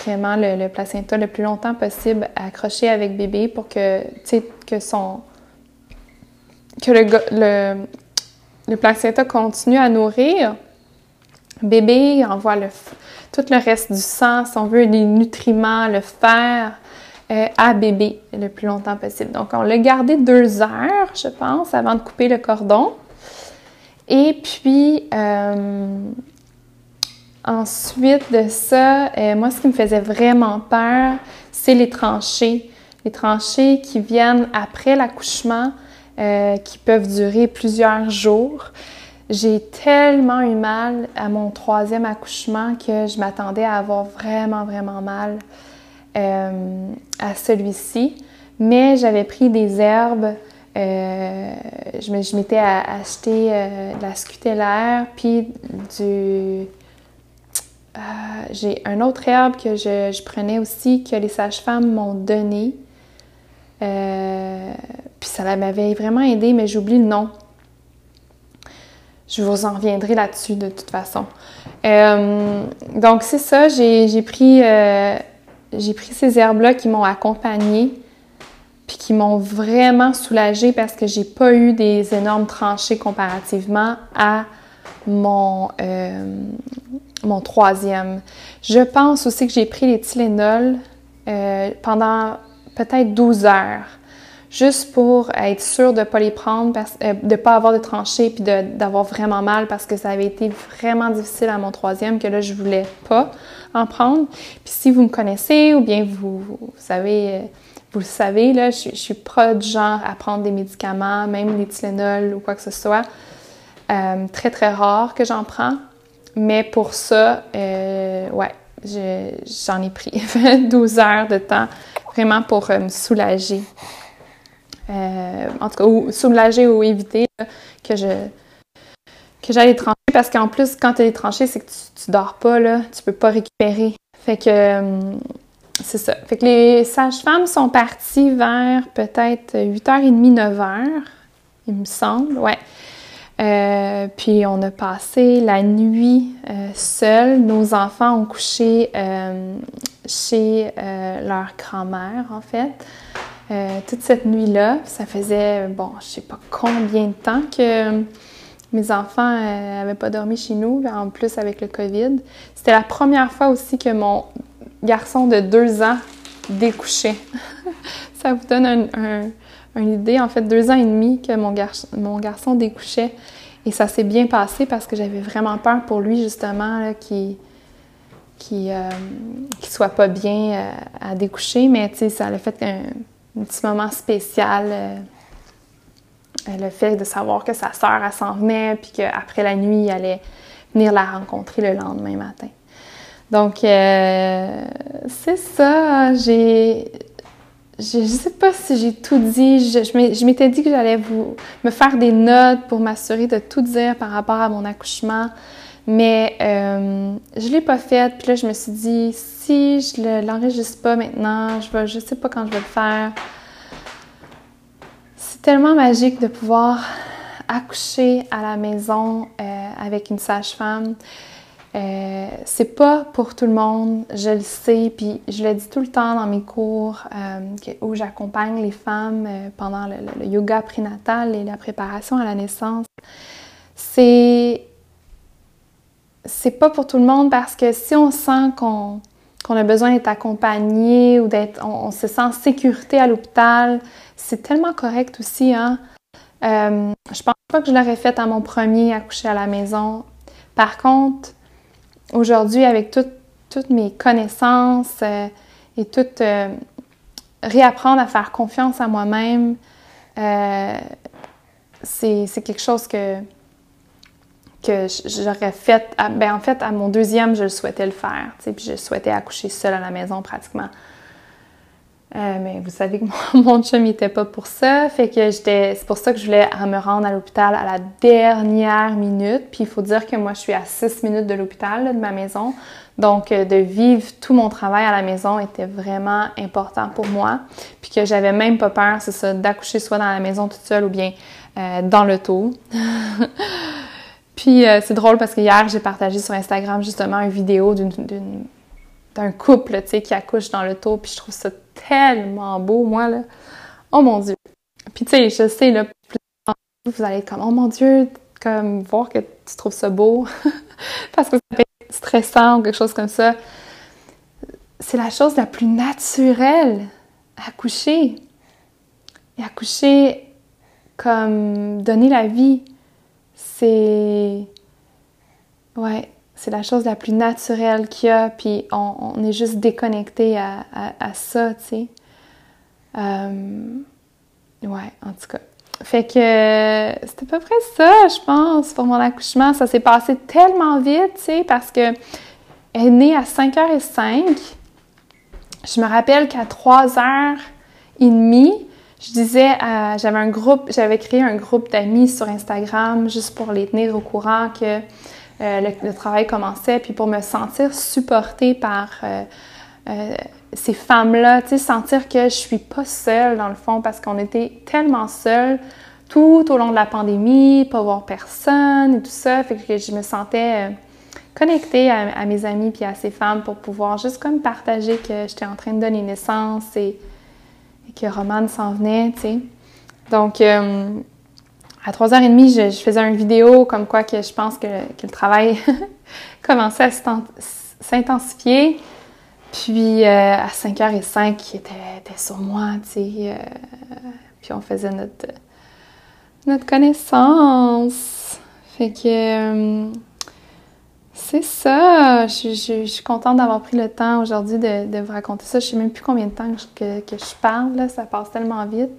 vraiment le, placenta le plus longtemps possible accroché avec bébé pour que, que son... que le, le, placenta continue à nourrir. Bébé envoie le, tout le reste du sang, si on veut, les nutriments, le fer euh, à bébé le plus longtemps possible. Donc, on l'a gardé deux heures, je pense, avant de couper le cordon. Et puis, euh, Ensuite de ça, euh, moi, ce qui me faisait vraiment peur, c'est les tranchées. Les tranchées qui viennent après l'accouchement, qui peuvent durer plusieurs jours. J'ai tellement eu mal à mon troisième accouchement que je m'attendais à avoir vraiment, vraiment mal euh, à celui-ci. Mais j'avais pris des herbes. je m'étais acheté de la scutellaire puis du euh, j'ai un autre herbe que je, prenais aussi, que les sages-femmes m'ont donné. Euh, puis ça m'avait vraiment aidé, mais j'oublie le nom. Je vous en reviendrai là-dessus de toute façon. Euh, donc c'est ça, j'ai pris, j'ai pris ces herbes-là qui m'ont accompagnée, puis qui m'ont vraiment soulagée parce que j'ai pas eu des énormes tranchées comparativement à mon, mon troisième. Je pense aussi que j'ai pris les Tylenol euh, pendant peut-être 12 heures, juste pour être sûre de ne pas les prendre, euh, de ne pas avoir de tranchées puis d'avoir vraiment mal parce que ça avait été vraiment difficile à mon troisième, que là, je voulais pas en prendre. Puis si vous me connaissez ou bien vous, savez... Euh, vous le savez, là, je, je, suis pas du genre à prendre des médicaments, même les ou quoi que ce soit. très, très rare que j'en prends. Mais pour ça, euh, ouais, j'en ai pris 12 heures de temps vraiment pour euh, me soulager. Euh, en tout cas, ou soulager ou éviter que je que j'aille trancher parce qu'en plus, quand tu es tranché, c'est que tu, tu, dors pas, là, tu peux pas récupérer. Fait que c'est ça. Fait que les sages-femmes sont parties vers peut-être 8h30, 9h, il me semble. Ouais. Euh, puis on a passé la nuit euh, seuls. Nos enfants ont couché chez leur grand-mère, en fait. Toute cette nuit-là, ça faisait, bon, je sais pas combien de temps que mes enfants n'avaient pas dormi chez nous, en plus avec le COVID. C'était la première fois aussi que mon garçon de deux ans découchait. ça vous donne une idée. En fait, deux ans et demi que mon, mon garçon découchait. Et ça s'est bien passé parce que j'avais vraiment peur pour lui, justement, qu'il qui, euh, soit pas bien euh, à découcher. Mais, tu sais, ça a fait un, petit moment spécial. Euh, le fait de savoir que sa sœur, s'en venait, puis qu'après la nuit, il allait venir la rencontrer le lendemain matin. Donc, euh, c'est ça. J'ai. Je ne sais pas si j'ai tout dit. Je, je m'étais dit que j'allais vous me faire des notes pour m'assurer de tout dire par rapport à mon accouchement. Mais euh, je l'ai pas fait. Puis là, je me suis dit, si je l'enregistre pas maintenant, je ne je sais pas quand je vais le faire. C'est tellement magique de pouvoir accoucher à la maison euh, avec une sage-femme. Euh, c'est pas pour tout le monde, je le sais, puis je le dis tout le temps dans mes cours euh, où j'accompagne les femmes euh, pendant le, yoga prénatal et la préparation à la naissance. C'est c'est pas pour tout le monde parce que si on sent qu'on a besoin d'être accompagné ou d'être on, se sent en sécurité à l'hôpital, c'est tellement correct aussi hein. je pense pas que je l'aurais fait à mon premier accoucher à la maison. Par contre, aujourd'hui, avec toutes mes connaissances euh, et tout euh, réapprendre à faire confiance à moi-même, euh, c'est quelque chose que, que j'aurais fait. ben en fait, à mon deuxième, je le souhaitais le faire. Puis je souhaitais accoucher seule à la maison pratiquement. Euh, mais vous savez que mon, mon chum n'était pas pour ça. Fait que j'étais. C'est pour ça que je voulais me rendre à l'hôpital à la dernière minute. Puis il faut dire que moi, je suis à 6 minutes de l'hôpital, de ma maison. Donc, euh, de vivre tout mon travail à la maison était vraiment important pour moi. Puis que j'avais même pas peur, c'est ça, d'accoucher soit dans la maison toute seule ou bien euh, dans l'auto. Puis c'est drôle parce que hier, j'ai partagé sur Instagram justement une vidéo d'un couple, qui accouche dans l'auto. Puis je trouve ça tellement beau, moi, là. Oh mon Dieu! Puis, tu sais, je sais, là, vous allez être comme, oh mon Dieu, comme voir que tu trouves ça beau, parce que ça peut être stressant ou quelque chose comme ça. C'est la chose la plus naturelle à coucher. Et accoucher comme donner la vie, c'est. Ouais, c'est la chose la plus naturelle qu'il y a, puis on, est juste déconnecté à, ça, tu sais. Euh, ouais, en tout cas. Fait que c'est à peu près ça, je pense, pour mon accouchement. Ça s'est passé tellement vite, tu sais, parce que elle est née à 5h05. Je me rappelle qu'à 3h30, je disais, j'avais un groupe, j'avais créé un groupe d'amis sur Instagram juste pour les tenir au courant que euh, le, travail commençait, puis pour me sentir supportée par euh, euh, ces femmes-là, tu sais, sentir que je suis pas seule dans le fond, parce qu'on était tellement seuls tout au long de la pandémie, pas voir personne et tout ça, fait que je me sentais connectée à, mes amis puis à ces femmes pour pouvoir juste comme partager que j'étais en train de donner naissance et, que Romane s'en venait, tu sais. Donc, à 3h30, je, je, faisais une vidéo comme quoi que je pense que, le travail commençait à s'intensifier. Puis euh, à 5h05, il était, sur moi, tu sais. Euh, puis on faisait notre, notre connaissance. Fait que euh, c'est ça. Je, suis contente d'avoir pris le temps aujourd'hui de, vous raconter ça. Je sais même plus combien de temps que, que je parle, là. ça passe tellement vite.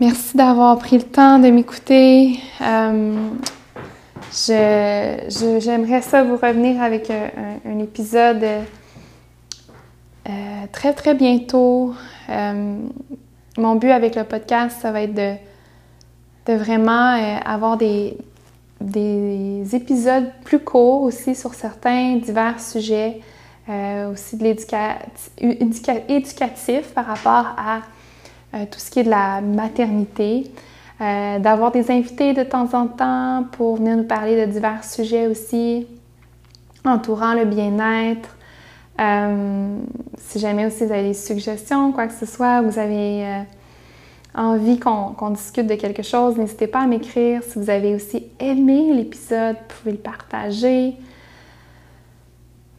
Merci d'avoir pris le temps de m'écouter. Euh, j'aimerais ça vous revenir avec un, épisode euh, très très bientôt. Euh, mon but avec le podcast, ça va être de, de vraiment avoir des, des épisodes plus courts aussi sur certains divers sujets, aussi de l'éducatif par rapport à euh, tout ce qui est de la maternité, euh, d'avoir des invités de temps en temps pour venir nous parler de divers sujets aussi, entourant le bien-être. Euh, si jamais aussi vous avez des suggestions, quoi que ce soit, vous avez envie qu'on discute de quelque chose, n'hésitez pas à m'écrire. Si vous avez aussi aimé l'épisode, vous pouvez le partager.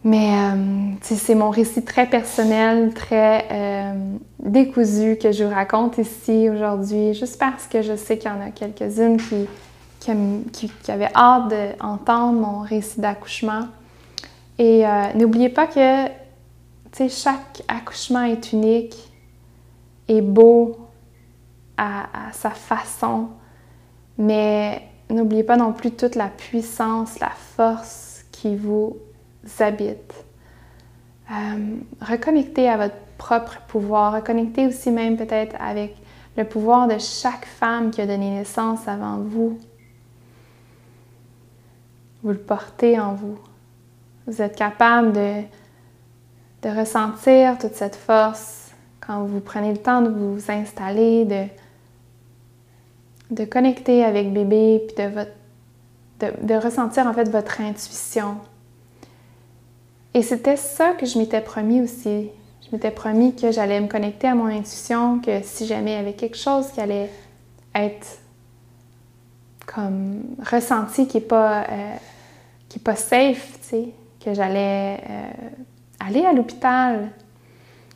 Mais euh, c'est mon récit très personnel, très euh, décousu que je vous raconte ici aujourd'hui, juste parce que je sais qu'il y en a quelques-unes qui, avaient hâte d'entendre mon récit d'accouchement. Et euh, n'oubliez pas que chaque accouchement est unique et beau à, sa façon, mais n'oubliez pas non plus toute la puissance, la force qui vous habite. Euh, reconnectez à votre propre pouvoir, reconnectez aussi même peut-être avec le pouvoir de chaque femme qui a donné naissance avant vous. Vous le portez en vous. Vous êtes capable de, de ressentir toute cette force quand vous prenez le temps de vous installer, de, de connecter avec bébé, puis de, ressentir en fait votre intuition, et c'était ça que je m'étais promis aussi. Je m'étais promis que j'allais me connecter à mon intuition, que si jamais il y avait quelque chose qui allait être comme ressenti qui n'est pas, euh, pas safe, que j'allais euh, aller à l'hôpital.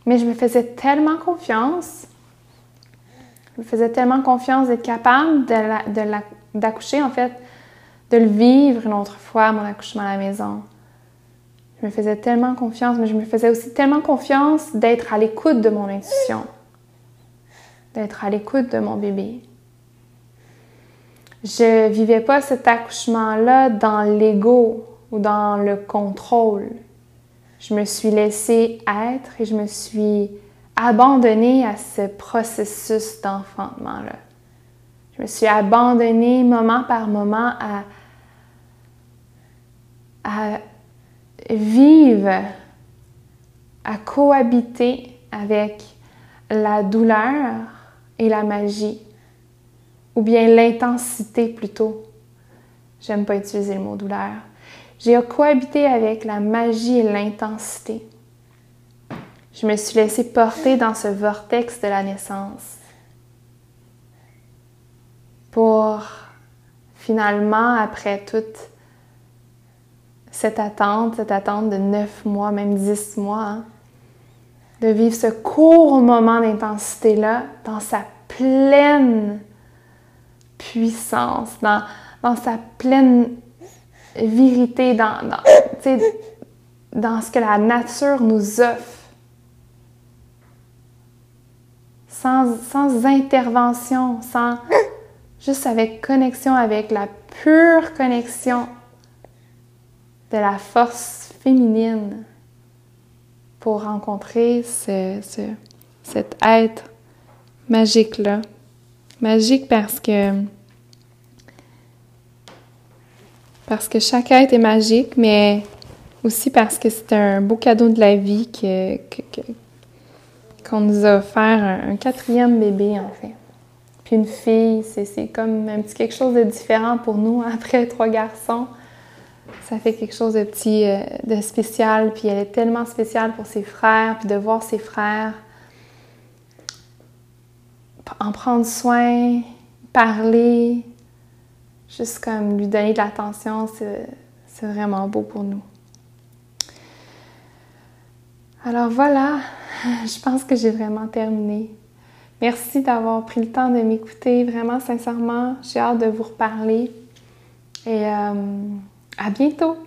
Mais je me faisais tellement confiance. Me faisais tellement confiance d'être capable d'accoucher, en fait, de le vivre une autre fois, mon accouchement à la maison. Je me faisais tellement confiance, mais je me faisais aussi tellement confiance d'être à l'écoute de mon intuition, d'être à l'écoute de mon bébé. Je vivais pas cet accouchement-là dans l'ego ou dans le contrôle. Je me suis laissée être et je me suis abandonnée à ce processus d'enfantement-là. Je me suis abandonnée moment par moment à, à vivre à cohabiter avec la douleur et la magie, ou bien l'intensité plutôt. J'aime pas utiliser le mot douleur. J'ai cohabité avec la magie et l'intensité. Je me suis laissée porter dans ce vortex de la naissance pour finalement, après toute cette attente, cette attente de neuf mois, même dix mois, hein, de vivre ce court moment d'intensité-là dans sa pleine puissance, dans, sa pleine vérité, dans ce que la nature nous offre. Sans, intervention, sans juste avec connexion, avec la pure connexion de la force féminine pour rencontrer ce, cet être magique-là. Magique parce que parce que chaque être est magique, mais aussi parce que c'est un beau cadeau de la vie que, qu'on nous a offert un, quatrième bébé en fait. Puis une fille, c'est, comme un petit quelque chose de différent pour nous après trois garçons ça fait quelque chose de petit, euh, de spécial. Puis elle est tellement spéciale pour ses frères, puis de voir ses frères en prendre soin, parler, juste comme lui donner de l'attention, c'est vraiment beau pour nous. Alors voilà, je pense que j'ai vraiment terminé. Merci d'avoir pris le temps de m'écouter, vraiment sincèrement. J'ai hâte de vous reparler. Et euh, à bientôt!